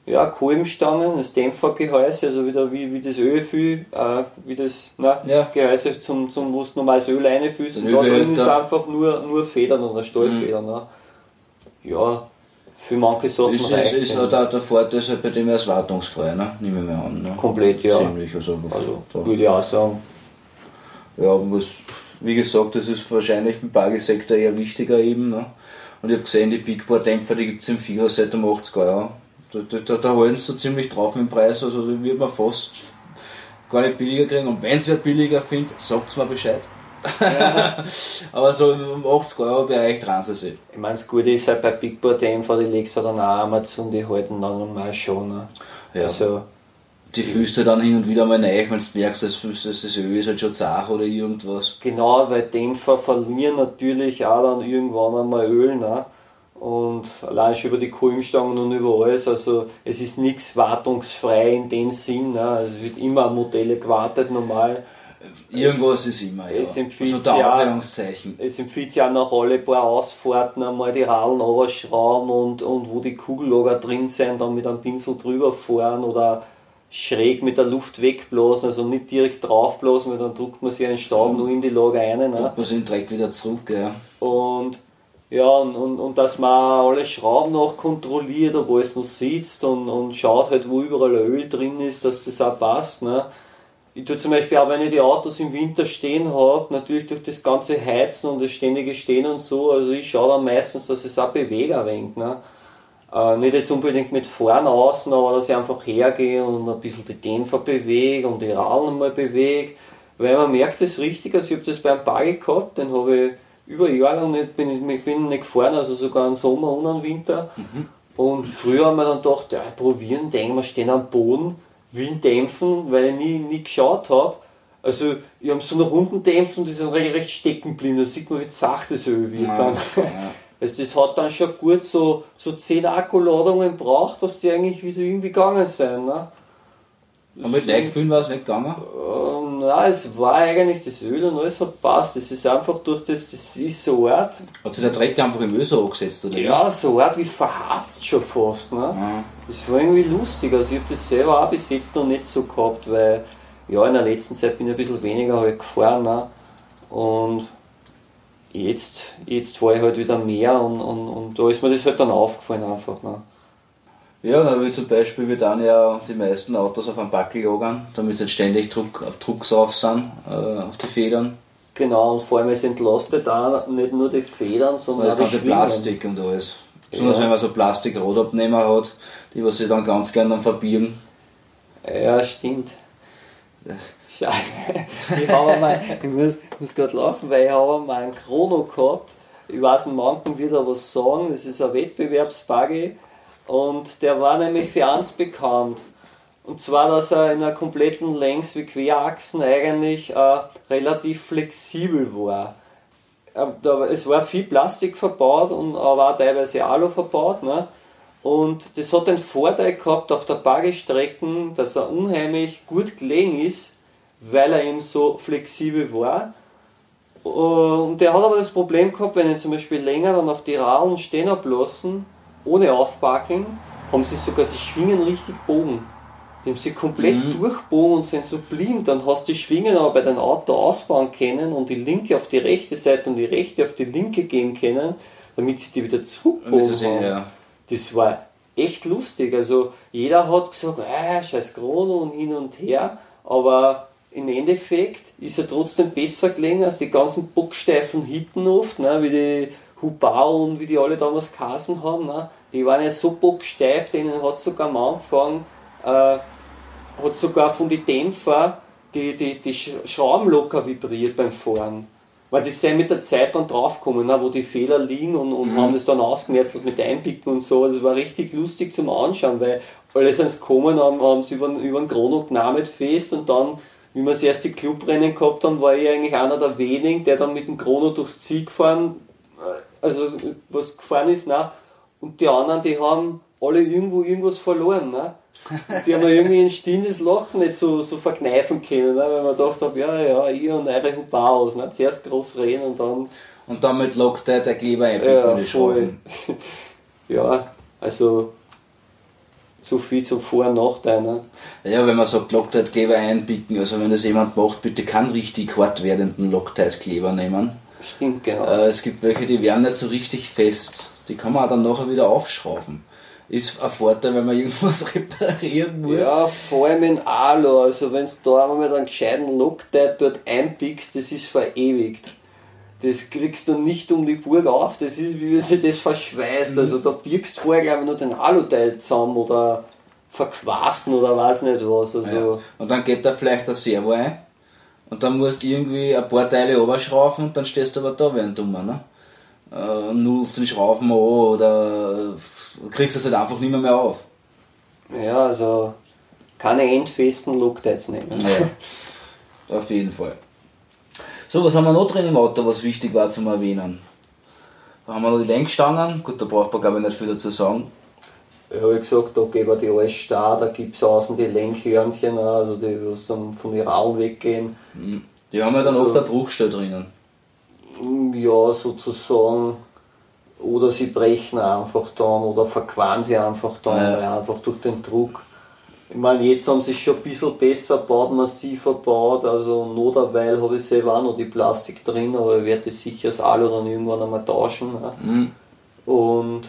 ja, Kolbenstangen, das Dämpfergehäuse, also wieder wie, wie das Ölfühl, äh, wie das na, ja. Gehäuse, zum, zum, wo du normales Öl reinfühlst. Und da drin ist einfach nur, nur Federn oder Stahlfedern. Mhm. Ne? Ja, für manche Sachen ist, reicht ist, ist auch der, der Vorteil ist halt bei dem er ist wartungsfrei, ne? nehme ich mir an. Ne? Komplett, ja. Ziemlich, also, also würde ich auch sagen. Ja, was, wie gesagt, das ist wahrscheinlich im Bargesektor eher wichtiger eben. Ne? Und ich habe gesehen, die Big Board Dämpfer, die gibt es im Figo seit den 80er Jahren. Da, da, da halten sie so ziemlich drauf mit dem Preis, also da wird man fast gar nicht billiger kriegen. Und wenn es wer billiger findet, sagt mir Bescheid. Ja. Aber so im 80 Euro Bereich dran sie sich. Ich meine, das Gute ist halt bei Big Board Dämpfer, die legst du dann auch Amazon, die halten dann normal schon. Ne? Ja. Also, die fühlst du dann hin und wieder mal neu, wenn du merkst, dass das Öl ist halt schon zart oder irgendwas. Genau, weil Dämpfer verlieren natürlich auch dann irgendwann einmal Öl. Ne? und allein schon über die Kulmstangen und über alles. Also es ist nichts wartungsfrei in dem Sinn. Ne? Also es wird immer an Modelle gewartet normal. Irgendwas es, ist immer, ja. Es empfiehlt also ja, es empfiehlt ja nach alle paar Ausfahrten einmal die Radeln runterschrauben und, und wo die Kugellager drin sind, dann mit einem Pinsel drüber fahren oder schräg mit der Luft wegblasen, also nicht direkt draufblasen, weil dann druckt man sich einen Staub mhm. nur in die Lager ein. Ne? Druckt man sich den Dreck wieder zurück, ja. Und ja, und, und, und dass man alle Schrauben noch kontrolliert, wo es noch sitzt und, und schaut halt, wo überall Öl drin ist, dass das auch passt. Ne? Ich tue zum Beispiel auch, wenn ich die Autos im Winter stehen habe, natürlich durch das ganze Heizen und das ständige Stehen und so, also ich schaue dann meistens, dass es auch bewege ein wenig. Ne? Äh, nicht jetzt unbedingt mit vorn außen, aber dass ich einfach hergehe und ein bisschen die Dämpfer bewege und die Rallen mal bewege, weil man merkt das richtig, also ich habe das beim Baggy gehabt, den habe ich über Jahre lang nicht, bin ich bin nicht gefahren, also sogar im Sommer und im Winter. Mhm. Und früher haben wir dann gedacht, ja, probieren, denken wir, stehen am Boden, Wind dämpfen, weil ich nie, nie geschaut habe. Also, ich habe so einen runden Dämpfen, die sind recht, recht stecken geblieben, da sieht man, wie zart das Öl wird. Ja, dann. Ja. Also, das hat dann schon gut so, so 10 Akkuladungen braucht, dass die eigentlich wieder irgendwie gegangen sind. Ne? Und mit Neigfüllen war es nicht gegangen? Ähm, nein, es war eigentlich das Öl und alles hat passt. Es ist einfach durch das, das ist so Art. Hat sich der Dreck einfach im Öl so angesetzt, oder? Ja, so Art wie verharzt schon fast. Ne? Ja. Das war irgendwie lustig. Also ich habe das selber auch bis jetzt noch nicht so gehabt, weil ja, in der letzten Zeit bin ich ein bisschen weniger halt gefahren. Ne? Und jetzt, jetzt fahre ich halt wieder mehr und, und, und da ist mir das halt dann aufgefallen einfach. Ne? Ja, dann wie zum Beispiel wir dann ja die meisten Autos auf einem Backel jagen, damit sie ständig Druck auf Druck drauf sind, äh, auf die Federn. Genau, und vor allem es entlastet auch nicht nur die Federn, sondern auch das ganze Plastik und alles. Besonders ja. wenn man so Plastik-Rotabnehmer hat, die was sie dann ganz gerne dann verbiegen. Ja, stimmt. Schau, ich, habe mal, ich muss, muss gerade lachen, weil ich habe mal einen Chrono gehabt. Ich weiß, manchen wird er was sagen, das ist ein Wettbewerbsbuggy und der war nämlich für eins bekannt. Und zwar, dass er in einer kompletten Längs- wie Querachsen eigentlich äh, relativ flexibel war. Äh, es war viel Plastik verbaut und auch teilweise Alu verbaut. Ne? Und das hat den Vorteil gehabt auf der Baggerstrecken, dass er unheimlich gut gelegen ist, weil er eben so flexibel war. Und der hat aber das Problem gehabt, wenn ich zum Beispiel länger dann auf die Radeln stehen habe lassen, ohne Aufbackeln, haben sie sogar die Schwingen richtig bogen. Die haben sie komplett mhm. durchbogen und sind so blind. Dann hast du die Schwingen aber bei deinem Auto ausbauen können und die linke auf die rechte Seite und die rechte auf die linke gehen können, damit sie die wieder zurückbogen haben. Ja. Das war echt lustig. Also jeder hat gesagt, äh, scheiß Chrono und hin und her, aber im Endeffekt ist er trotzdem besser gelegen als die ganzen bocksteifen Hitten oft, ne, wie die Hubau und wie die alle damals Kassen haben, ne? die waren ja so bocksteif, denen hat sogar am Anfang äh, hat sogar von den Dämpfer die, die, die Schrauben locker vibriert beim Fahren. Weil die sind mit der Zeit dann draufgekommen, ne, wo die Fehler liegen und, und mhm. haben das dann ausgemerzelt mit Einpicken und so. Das war richtig lustig zum Anschauen, weil alle sind gekommen, haben, haben sie über, über den Chrono genammt fest und dann, wie wir das erste Clubrennen gehabt haben, war ich eigentlich einer der wenigen, der dann mit dem Chrono durchs Ziel gefahren, äh, also was gefahren ist, ne? und die anderen, die haben alle irgendwo irgendwas verloren. Ne? die haben irgendwie ein stilles Lachen nicht so, so verkneifen können, ne? weil man gedacht hat, ja, ja, ich und eure Hubaus, ne? zuerst groß reden und dann. Und damit lockt der, der Kleber ein ja, die Schrauben. ja, also so viel zum Vor- und Nachteil. Ne? Ja, wenn man sagt Loctite-Kleber einbicken, also wenn das jemand macht, bitte keinen richtig hart werdenden Loctite-Kleber nehmen. Stimmt, genau. Äh, es gibt welche, die werden nicht so richtig fest. Die kann man dann nachher wieder aufschrauben ist ein Vorteil, wenn man irgendwas reparieren muss. Ja, vor allem in Alu, also wenn du da einmal mit einem gescheiten Loctite dort einpickst, das ist verewigt. Das kriegst du nicht um die Burg auf, das ist wie wenn sich das verschweißt. Mhm. Also da birgst du vorher, glaube ich, nur den Aluteil zusammen oder verquasten oder weiß nicht was. Also ja. Und dann geht da vielleicht der Servo ein und dann musst du irgendwie ein paar Teile oberschrauben und dann stehst du aber da wie ein Dummer, ne? Äh, nullst den Schrauben an oder kriegst es halt einfach nicht mehr, mehr auf. Ja, also keine endfesten Loctites nehmen. Ja, auf jeden Fall. So, was haben wir noch drin im Auto, was wichtig war zum Erwähnen? Da haben wir noch die Lenkstangen, gut, da braucht man glaube ich nicht viel dazu sagen. Ja, wie gesagt, da geben wir die alles starr, da gibt es außen die Lenkhörnchen, also die, was dann von den Raum weggehen. Hm. Die haben ja dann also, oft eine Bruchstelle drinnen. Ja, sozusagen oder sie brechen einfach dann oder verquaren sie einfach dann, ja. einfach durch den Druck. Ich meine, jetzt haben sie es schon ein bisschen besser gebaut, massiver gebaut, also nur derweil habe ich selber auch noch die Plastik drin, aber ich werde sicher das Alu dann irgendwann einmal tauschen. Ne? Mhm. Und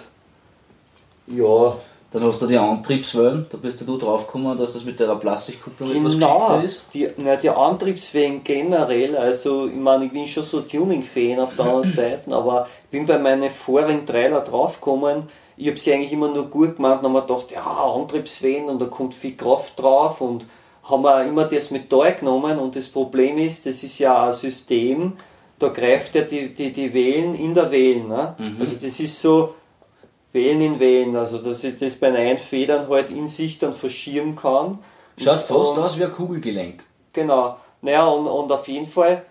ja, dann hast du die Antriebswellen, da bist du drauf gekommen, dass das mit der Plastikkupplung genau, etwas ist. Die, na, die Antriebswellen generell, also ich meine, ich bin schon so Tuning-Fan auf der anderen Seite, aber ich bin bei meinen vorigen Trailer draufgekommen, ich habe sie eigentlich immer nur gut gemacht und habe mir gedacht, ja, Antriebswellen und da kommt viel Kraft drauf und haben wir immer das Metall genommen und das Problem ist, das ist ja ein System, da greift ja die, die, die Wellen in der Wellen. Ne? Mhm. Also das ist so, Wellen in Wellen, also dass ich das bei Einfedern halt in sich dann verschieben kann. Schaut fast aus wie ein Kugelgelenk. Genau. Naja, und, und auf jeden Fall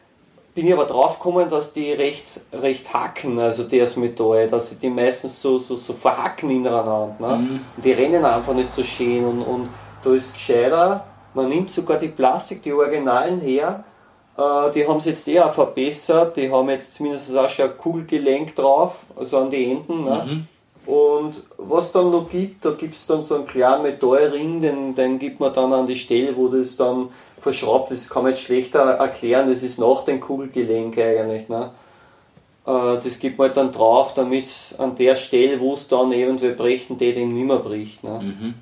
bin ich aber drauf gekommen, dass die recht, recht hacken, also das Metall, dass sie die meistens so, so, so verhacken ineinander. Ne? Mhm. Und die rennen einfach nicht so schön und, und da ist gescheiter, man nimmt sogar die Plastik, die Originalen her, äh, die haben es jetzt eher verbessert, die haben jetzt zumindest auch schon ein Kugelgelenk drauf, also an die Enden. Ne? Mhm. Und was dann noch gibt, da gibt es dann so einen kleinen Metallring, den, den gibt man dann an die Stelle, wo das dann verschraubt ist. Das kann man jetzt schlechter erklären, das ist nach dem Kugelgelenk eigentlich. Ne? Äh, das gibt man halt dann drauf, damit an der Stelle, wo es dann eventuell brechen eben nicht mehr bricht. Ne? Mhm.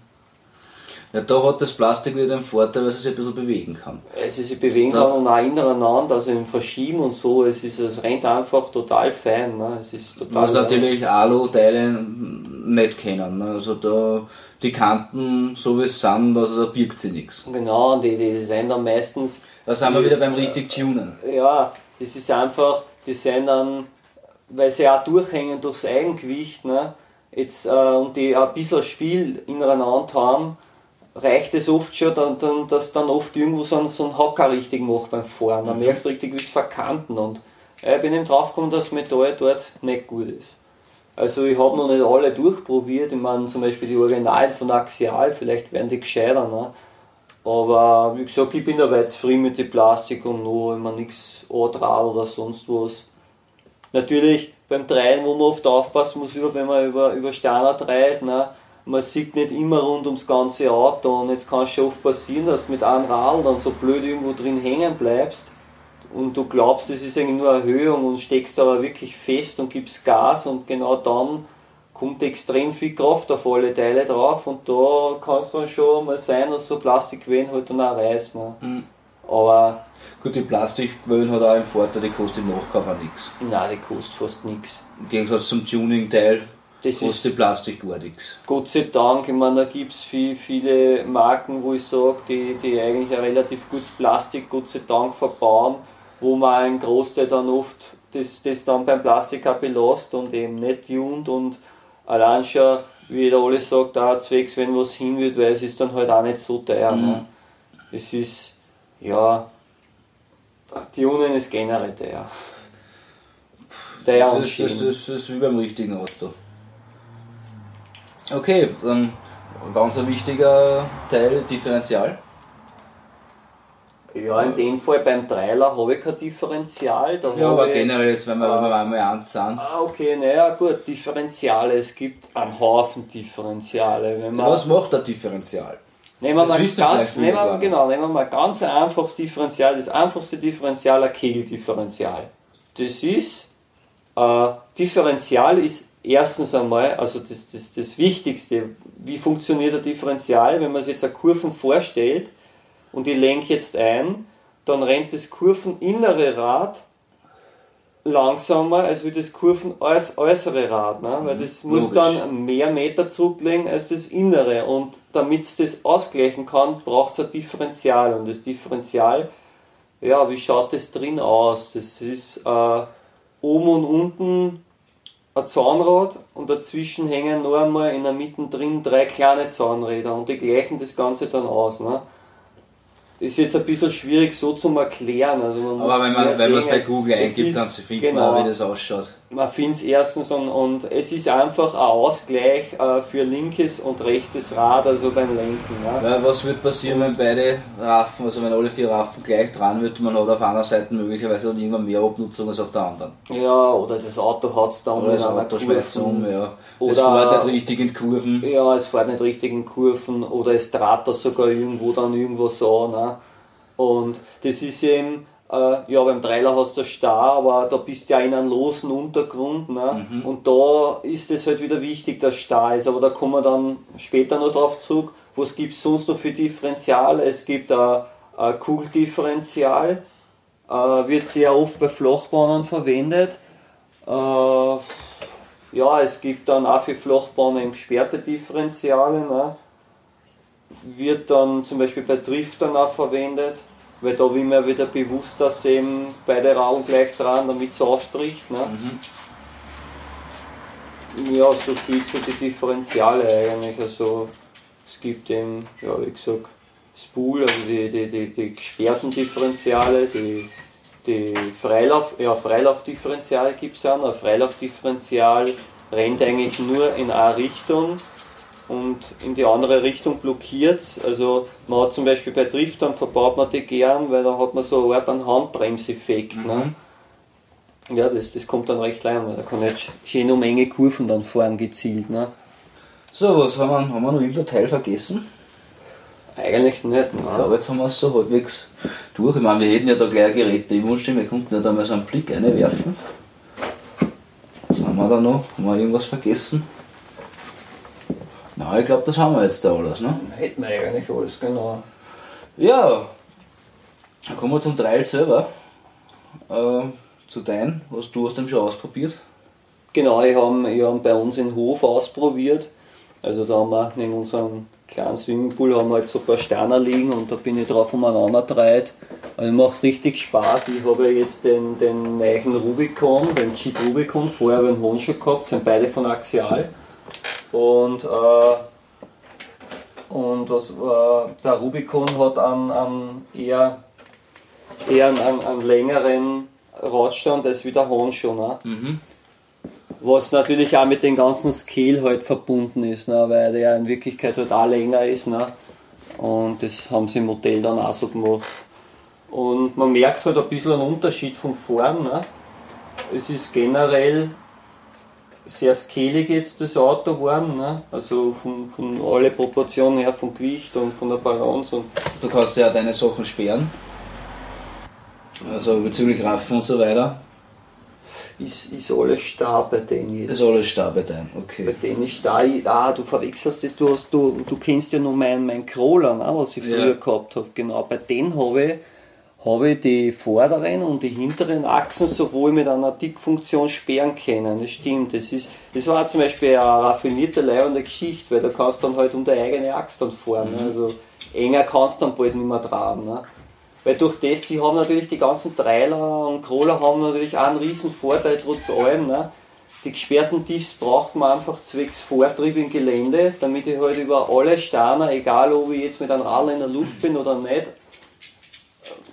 Ja, da hat das Plastik wieder den Vorteil, weil es sich ein bisschen bewegen kann. Es sich bewegen kann und auch ineinander, also im Verschieben und so, es, ist, es rennt einfach total fein. Ne? Es ist total Was natürlich Alu-Teile nicht kennen. Ne? Also da die Kanten, so wie es sind, also da birgt sie nichts. Genau, die, die sind dann meistens. Da sind wir wieder beim richtig Tunen. Ja, das ist einfach, die sind dann, weil sie auch durchhängen durchs Eigengewicht, ne? Jetzt, äh, und die ein bisschen Spiel ineinander haben, reicht es oft schon, dann, dann, dass dann oft irgendwo so ein, so ein Hacker richtig macht beim Fahren. Dann mhm. merkst du richtig, wie es verkanten. Und äh, ich bin eben draufgekommen, dass Metall dort nicht gut ist. Also ich habe noch nicht alle durchprobiert. Ich meine zum Beispiel die Originalen von Axial, vielleicht werden die gescheiter. Ne? Aber wie gesagt, ich bin da weit zufrieden mit dem Plastik und nur immer nichts dran oder sonst was. Natürlich beim Dreien, wo man oft aufpassen muss, wenn man über, über Steiner dreht, ne? Man sieht nicht immer rund ums ganze Auto und jetzt kann es schon oft passieren, dass du mit einem Rad dann so blöd irgendwo drin hängen bleibst und du glaubst, das ist eigentlich nur Erhöhung und steckst aber wirklich fest und gibst Gas und genau dann kommt extrem viel Kraft auf alle Teile drauf und da kann es dann schon mal sein, dass so Plastikwellen halt dann auch reißen. Ne? Mhm. Aber Gut, die Plastikwellen hat auch einen Vorteil, die kostet im Nachkauf auch nichts. Nein, die kostet fast nichts. Im Gegensatz zum Tuning-Teil das Kostet ist Plastik gar nichts. Gott sei Dank, ich meine, da gibt es viel, viele Marken, wo ich sage, die, die eigentlich ein relativ gutes Plastik, Gott sei Dank, verbauen, wo man einen Großteil dann oft das, das dann beim Plastik auch belasst und eben nicht tunt und allein schon, wie jeder alles sagt, auch zwecks, wenn was hin wird, weil es ist dann halt auch nicht so teuer. Mhm. Ne? Es ist, ja, Tunen ist generell teuer. Teuer und Das ist, das, ist, das ist wie beim richtigen Auto. Okay, dann ein ganz ein wichtiger Teil, Differential. Ja, in dem Fall beim Trailer habe ich kein Differential. Ja, aber generell jetzt, wenn wir, wenn wir einmal eins sind. Ah, okay, naja, gut, Differentiale. Es gibt einen Haufen Differentiale. Wenn man, Was macht ein Differential? nehmen wir das mal ganz, nehmen wir, genau, nehmen wir mal ganz ein einfaches Differential. Das einfachste Differential, ein Kegeldifferential. Das ist, äh, Differential ist erstens einmal, also das, das, das Wichtigste, wie funktioniert ein Differential, wenn man sich jetzt eine Kurven vorstellt und ich lenke jetzt ein, dann rennt das kurveninnere Rad langsamer als wie das Kurven äuß- äußere Rad, ne? weil das muss Logisch. dann mehr Meter zurücklegen als das innere und damit es das ausgleichen kann, braucht es ein Differential und das Differential, ja, wie schaut das drin aus? Das ist äh, oben und unten ein Zahnrad und dazwischen hängen noch einmal in der Mitte drin drei kleine Zahnräder und die gleichen das Ganze dann aus. Ne? Ist jetzt ein bisschen schwierig so zum erklären. Also man Aber wenn man es bei Google eingibt, ist- dann findet genau, man auch, wie das ausschaut. Man findet es erstens und, und es ist einfach ein Ausgleich äh, für linkes und rechtes Rad, also beim Lenken. Ja. Weil was wird passieren, wenn beide Raffen, also wenn alle vier Raffen gleich dran wird, man hat auf einer Seite möglicherweise dann irgendwann mehr Abnutzung als auf der anderen. ja, oder das Auto hat es dann Oder das Auto schmeißt um, ja. Oder- es fährt nicht richtig in Kurven. Ja, es fährt nicht richtig in Kurven oder es draht das sogar irgendwo dann irgendwo so. Ne? Und das ist eben, äh, ja, beim Trailer hast du Star, aber da bist du ja in einem losen Untergrund. Ne? Und da ist es halt wieder wichtig, dass Star ist. Aber da kommen wir dann später noch drauf zurück. Was gibt es sonst noch für Differentiale? Es gibt ein, ein Kugeldifferential, äh, wird sehr oft bei Flachbahnen verwendet. Äh, ja, es gibt dann auch für Flachbahnen gesperrte Differentiale. Ne? Wird dann zum Beispiel bei Driftern auch verwendet, weil da will man wieder bewusst, dass eben beide Raum gleich dran, damit es ausbricht. Ne? Ja, so viel zu den Differentiale eigentlich. Also es gibt eben, ja wie gesagt, Spool, also die, die, die, die gesperrten Differentiale, die, die Freilauf, ja, Freilaufdifferential gibt es auch. Ein Freilaufdifferential rennt eigentlich nur in eine Richtung und in die andere Richtung blockiert Also man hat zum Beispiel bei Driftern verbaut man die gern, weil da hat man so eine Art einen Handbremseffekt. Ne? Ja, das, das kommt dann recht leid, weil da kann ich jetzt schön um enge Kurven dann fahren gezielt. Ne? So, was haben wir, haben wir noch irgendein Teil vergessen? Eigentlich nicht. Ich Ne? glaube, jetzt haben wir es so halbwegs durch. Ich meine, wir hätten ja da gleich Geräte im Wunsch, wir konnten ja da mal so einen Blick reinwerfen. Was haben wir da noch? Haben wir irgendwas vergessen? Na, ich glaube, das haben wir jetzt da alles, ne? Hätten wir eigentlich alles, genau. Ja, dann kommen wir zum Trail selber. Äh, zu dein, was du hast den schon ausprobiert. Genau, ich habe ich hab bei uns in Hof ausprobiert. Also da haben wir neben unserem kleinen Swimmingpool haben wir halt so ein paar Sterne liegen und da bin ich drauf umeinander gedreht. Also macht richtig Spaß. Ich habe ja jetzt den, den neuen Rubicon, den Jeep Rubicon, vorher den Hon schon gehabt, sind beide von Axial. Und, äh, und das, äh, der Rubicon hat einen, einen eher, eher einen, einen, einen längeren Radstand als wie der Hon schon. Ne? Was natürlich auch mit dem ganzen Scale halt verbunden ist, ne? weil der in Wirklichkeit halt auch länger ist. Ne? Und das haben sie im Modell dann auch so gemacht. Und man merkt halt ein bisschen einen Unterschied von vorn. Ne? Es ist generell sehr scalig jetzt das Auto geworden, ne? also von, von alle Proportionen her, vom Gewicht und von der Balance. Und Du kannst ja deine Sachen sperren. Also bezüglich Raffen und so weiter. ist, ist alles starr bei denen jetzt. Ist alles da bei Bei okay. denen ist da, ah, du verwechselst das, du, hast, du, du kennst ja noch meinen mein Crawler, ne, was ich Ja. früher gehabt habe. Genau, bei denen habe ich habe ich die vorderen und die hinteren Achsen sowohl mit einer Dickfunktion sperren können. Das stimmt. Das, ist, das war zum Beispiel eine raffinierte, leibende Geschichte, weil da kannst du dann halt um deine eigene Achse dann fahren. Ne? Also enger kannst du dann bald nicht mehr tragen. Ne? Weil durch das, sie haben natürlich die ganzen Trailer und Crawler haben natürlich auch einen riesen Vorteil trotz allem. Ne? Die gesperrten Diffs braucht man einfach zwecks Vortrieb im Gelände, damit ich halt über alle Steine, egal ob ich jetzt mit einem Radl in der Luft bin oder nicht,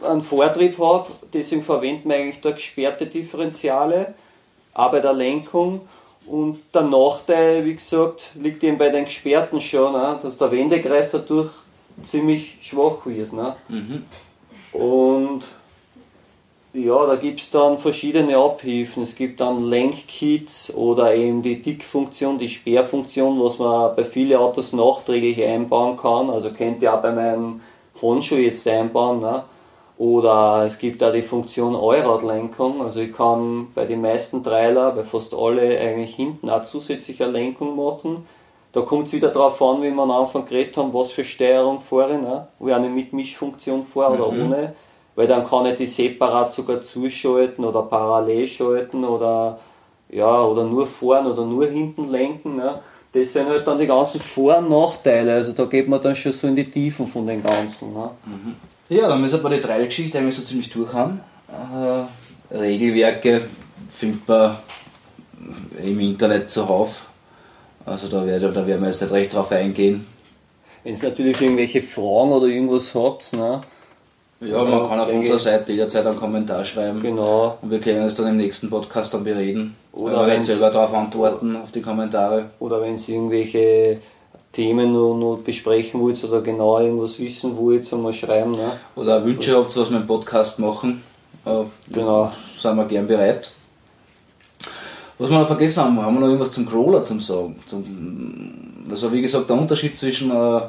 einen Vortrieb habe. Deswegen verwenden wir eigentlich da gesperrte Differentiale, auch bei der Lenkung. Und der Nachteil, wie gesagt, liegt eben bei den gesperrten schon, ne? dass der Wendekreis dadurch ziemlich schwach wird. Ne? Mhm. Und ja, da gibt es dann verschiedene Abhilfen. Es gibt dann Lenkkits oder eben die Dickfunktion, die Sperrfunktion, was man bei vielen Autos nachträglich einbauen kann. Also könnt ihr auch bei meinem Honshu jetzt einbauen. Ne? Oder es gibt auch die Funktion Allradlenkung. Also ich kann bei den meisten Trailer, bei fast alle eigentlich hinten auch zusätzliche Lenkung machen. Da kommt es wieder darauf an, wie wir am Anfang geredet haben, was für Steuerung fahre. Ne? Wo ich eine Mitmischfunktion fahre oder mhm. ohne weil dann kann ich die separat sogar zuschalten oder parallel schalten oder, ja, oder nur vorn oder nur hinten lenken. Ne? Das sind halt dann die ganzen Vor- und Nachteile, also da geht man dann schon so in die Tiefen von den Ganzen. Ne? Mhm. Ja, dann müssen wir die Dreiergeschichte eigentlich so ziemlich durch haben. Äh, Regelwerke findet man im Internet zuhauf. Also da, werde, da werden wir jetzt nicht recht drauf eingehen. Wenn es natürlich irgendwelche Fragen oder irgendwas habt, ne, ja, man kann auf unserer Seite jederzeit einen Kommentar schreiben. Genau. Und wir können es dann im nächsten Podcast dann bereden. Oder wenn selber darauf antworten, auf die Kommentare. Oder wenn Sie irgendwelche Themen noch, noch besprechen wollt oder genau irgendwas wissen wollt, man schreiben. Ne? Oder Wünsche habt, was wir im Podcast machen. Äh, genau. Sind wir gern bereit. Was wir noch vergessen haben, haben wir noch irgendwas zum Crawler zum sagen. Zum, also wie gesagt, der Unterschied zwischen äh,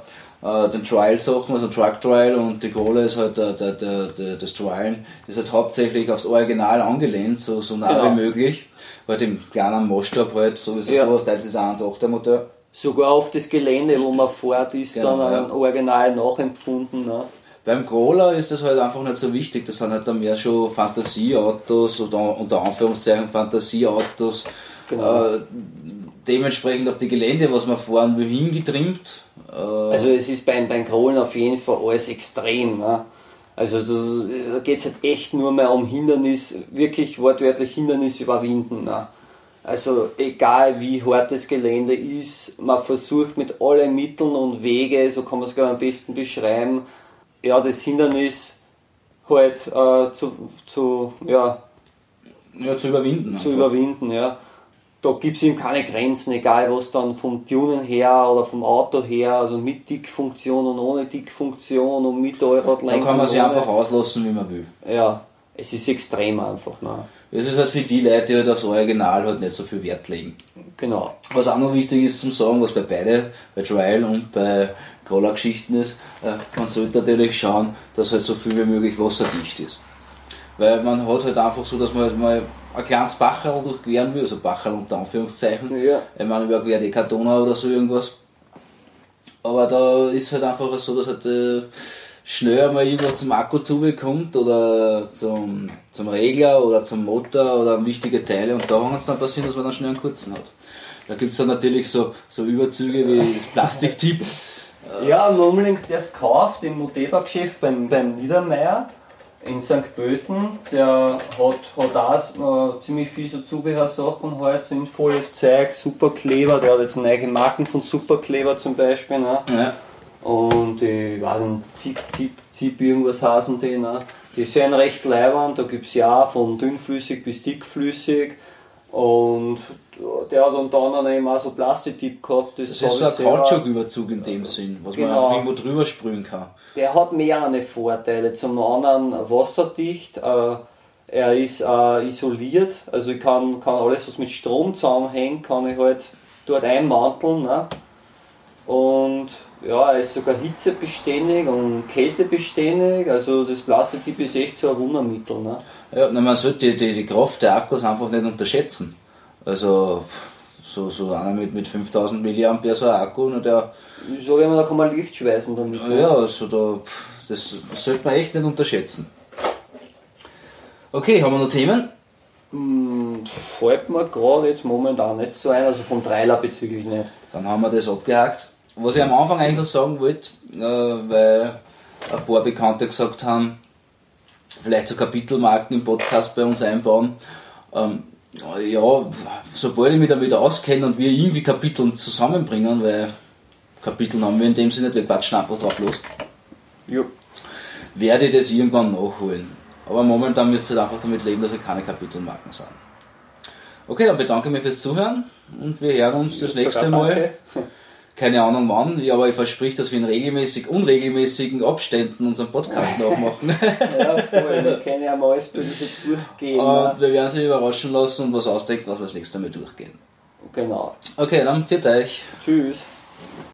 äh, den Trial-Sachen, also Truck Trial und die Gola ist halt der, der, der, der, das Trialen ist halt hauptsächlich aufs Original angelehnt, so, so nah genau. wie möglich. Halt im kleinen Maßstab halt, so wie es ja. du hast, teils ist 1,8er Motor. Sogar auf das Gelände, wo man fährt, ist genau, dann ein ja. Original nachempfunden. Ne? Beim Crawler ist das halt einfach nicht so wichtig, das sind halt dann mehr schon Fantasieautos oder unter Anführungszeichen Fantasieautos. Genau. Äh, dementsprechend auf die Gelände, was man fahren will, hingetrimmt. Äh also es ist beim, beim Krollen auf jeden Fall alles extrem. Ne? Also da geht es halt echt nur mehr um Hindernis, wirklich wortwörtlich Hindernis überwinden. Ne? Also egal wie hart das Gelände ist, man versucht mit allen Mitteln und Wege, so kann man es gar am besten beschreiben, ja, das Hindernis halt äh, zu, zu, ja, ja, zu überwinden. Zu einfach. überwinden, ja da gibt es eben keine Grenzen, egal was dann vom Tunen her oder vom Auto her, also mit Dickfunktion und ohne Dickfunktion und mit Allradlenkung. Da kann man sich einfach auslassen, wie man will. Ja, es ist extrem einfach. Ne? Es ist halt für die Leute, die halt aufs Original halt nicht so viel Wert legen. Genau. Was auch noch wichtig ist zum Sagen, was bei beide, bei Trial und bei Crawler-Geschichten ist, äh, man sollte natürlich schauen, dass halt so viel wie möglich wasserdicht ist. Weil man hat halt einfach so, dass man halt mal ein kleines Bacherl durchqueren will, also Bacherl unter Anführungszeichen. Ja. Ich meine, überquert die Kartona oder so irgendwas. Aber da ist halt einfach so, dass halt äh, schnell mal irgendwas zum Akku zubekommt oder zum, zum Regler oder zum Motor oder wichtige Teile und da kann es dann passieren, dass man dann schnell einen kurzen hat. Da gibt es dann natürlich so, so Überzüge wie Plastiktipp. Ja, unbedingt das kauft im Moteba-Geschäft beim, beim Niedermeier in St. Pölten, der hat, hat auch äh, ziemlich viel so Zubehörsachen halt, sinnvolles Zeug, Superkleber, der hat jetzt neue Marken von Superkleber zum Beispiel. Ne? Ja. Und ich weiß nicht, Zip, Zip, Zip irgendwas heißen die. Ne? Die sind recht leibend, da gibt es ja auch von dünnflüssig bis dickflüssig. Und der hat dann, dann eben auch so Plastiktipp gehabt. Das, das ist so ein Kautschuküberzug in dem Sinn, was genau. man einfach irgendwo drüber sprühen kann. Der hat mehrere Vorteile. Zum anderen wasserdicht, äh, er ist äh, isoliert, also ich kann, kann alles, was mit Strom zusammenhängt, kann ich halt dort einmanteln. Ne? Und ja, er ist sogar hitzebeständig und kältebeständig, also das Plastiktipp ist echt so ein Wundermittel. Ne? Ja, man sollte die, die, die Kraft der Akkus einfach nicht unterschätzen. Also so, so einer mit, mit 5000 mAh so ein Akku, und der. Ich sage immer, da kann man Licht schweißen damit. Ja, also da, das sollte man echt nicht unterschätzen. Okay, haben wir noch Themen? Hm, fällt mir gerade jetzt momentan nicht so ein, also vom Trailer bezüglich nicht. Dann haben wir das abgehakt. Was ich am Anfang eigentlich noch sagen wollte, äh, weil ein paar Bekannte gesagt haben, vielleicht so Kapitelmarken im Podcast bei uns einbauen. Ähm, ja, sobald ich mich damit auskenne und wir irgendwie Kapitel zusammenbringen, weil Kapitel haben wir in dem Sinne nicht, wir quatschen einfach drauf los, Jo. werde ich das irgendwann nachholen. Aber momentan müsst ihr halt einfach damit leben, dass wir keine Kapitelmarken sind. Okay, dann bedanke ich mich fürs Zuhören und wir hören uns das nächste Mal. danke. Keine Ahnung wann, ja, aber ich versprich, dass wir in regelmäßig, unregelmäßigen Abständen unseren Podcast nachmachen. Ja, voll, wir können ja mal alles Böse durchgehen. ne? und wir werden sich überraschen lassen und was ausdenken, was wir das nächste Mal durchgehen. Genau. Okay, dann für euch. Tschüss.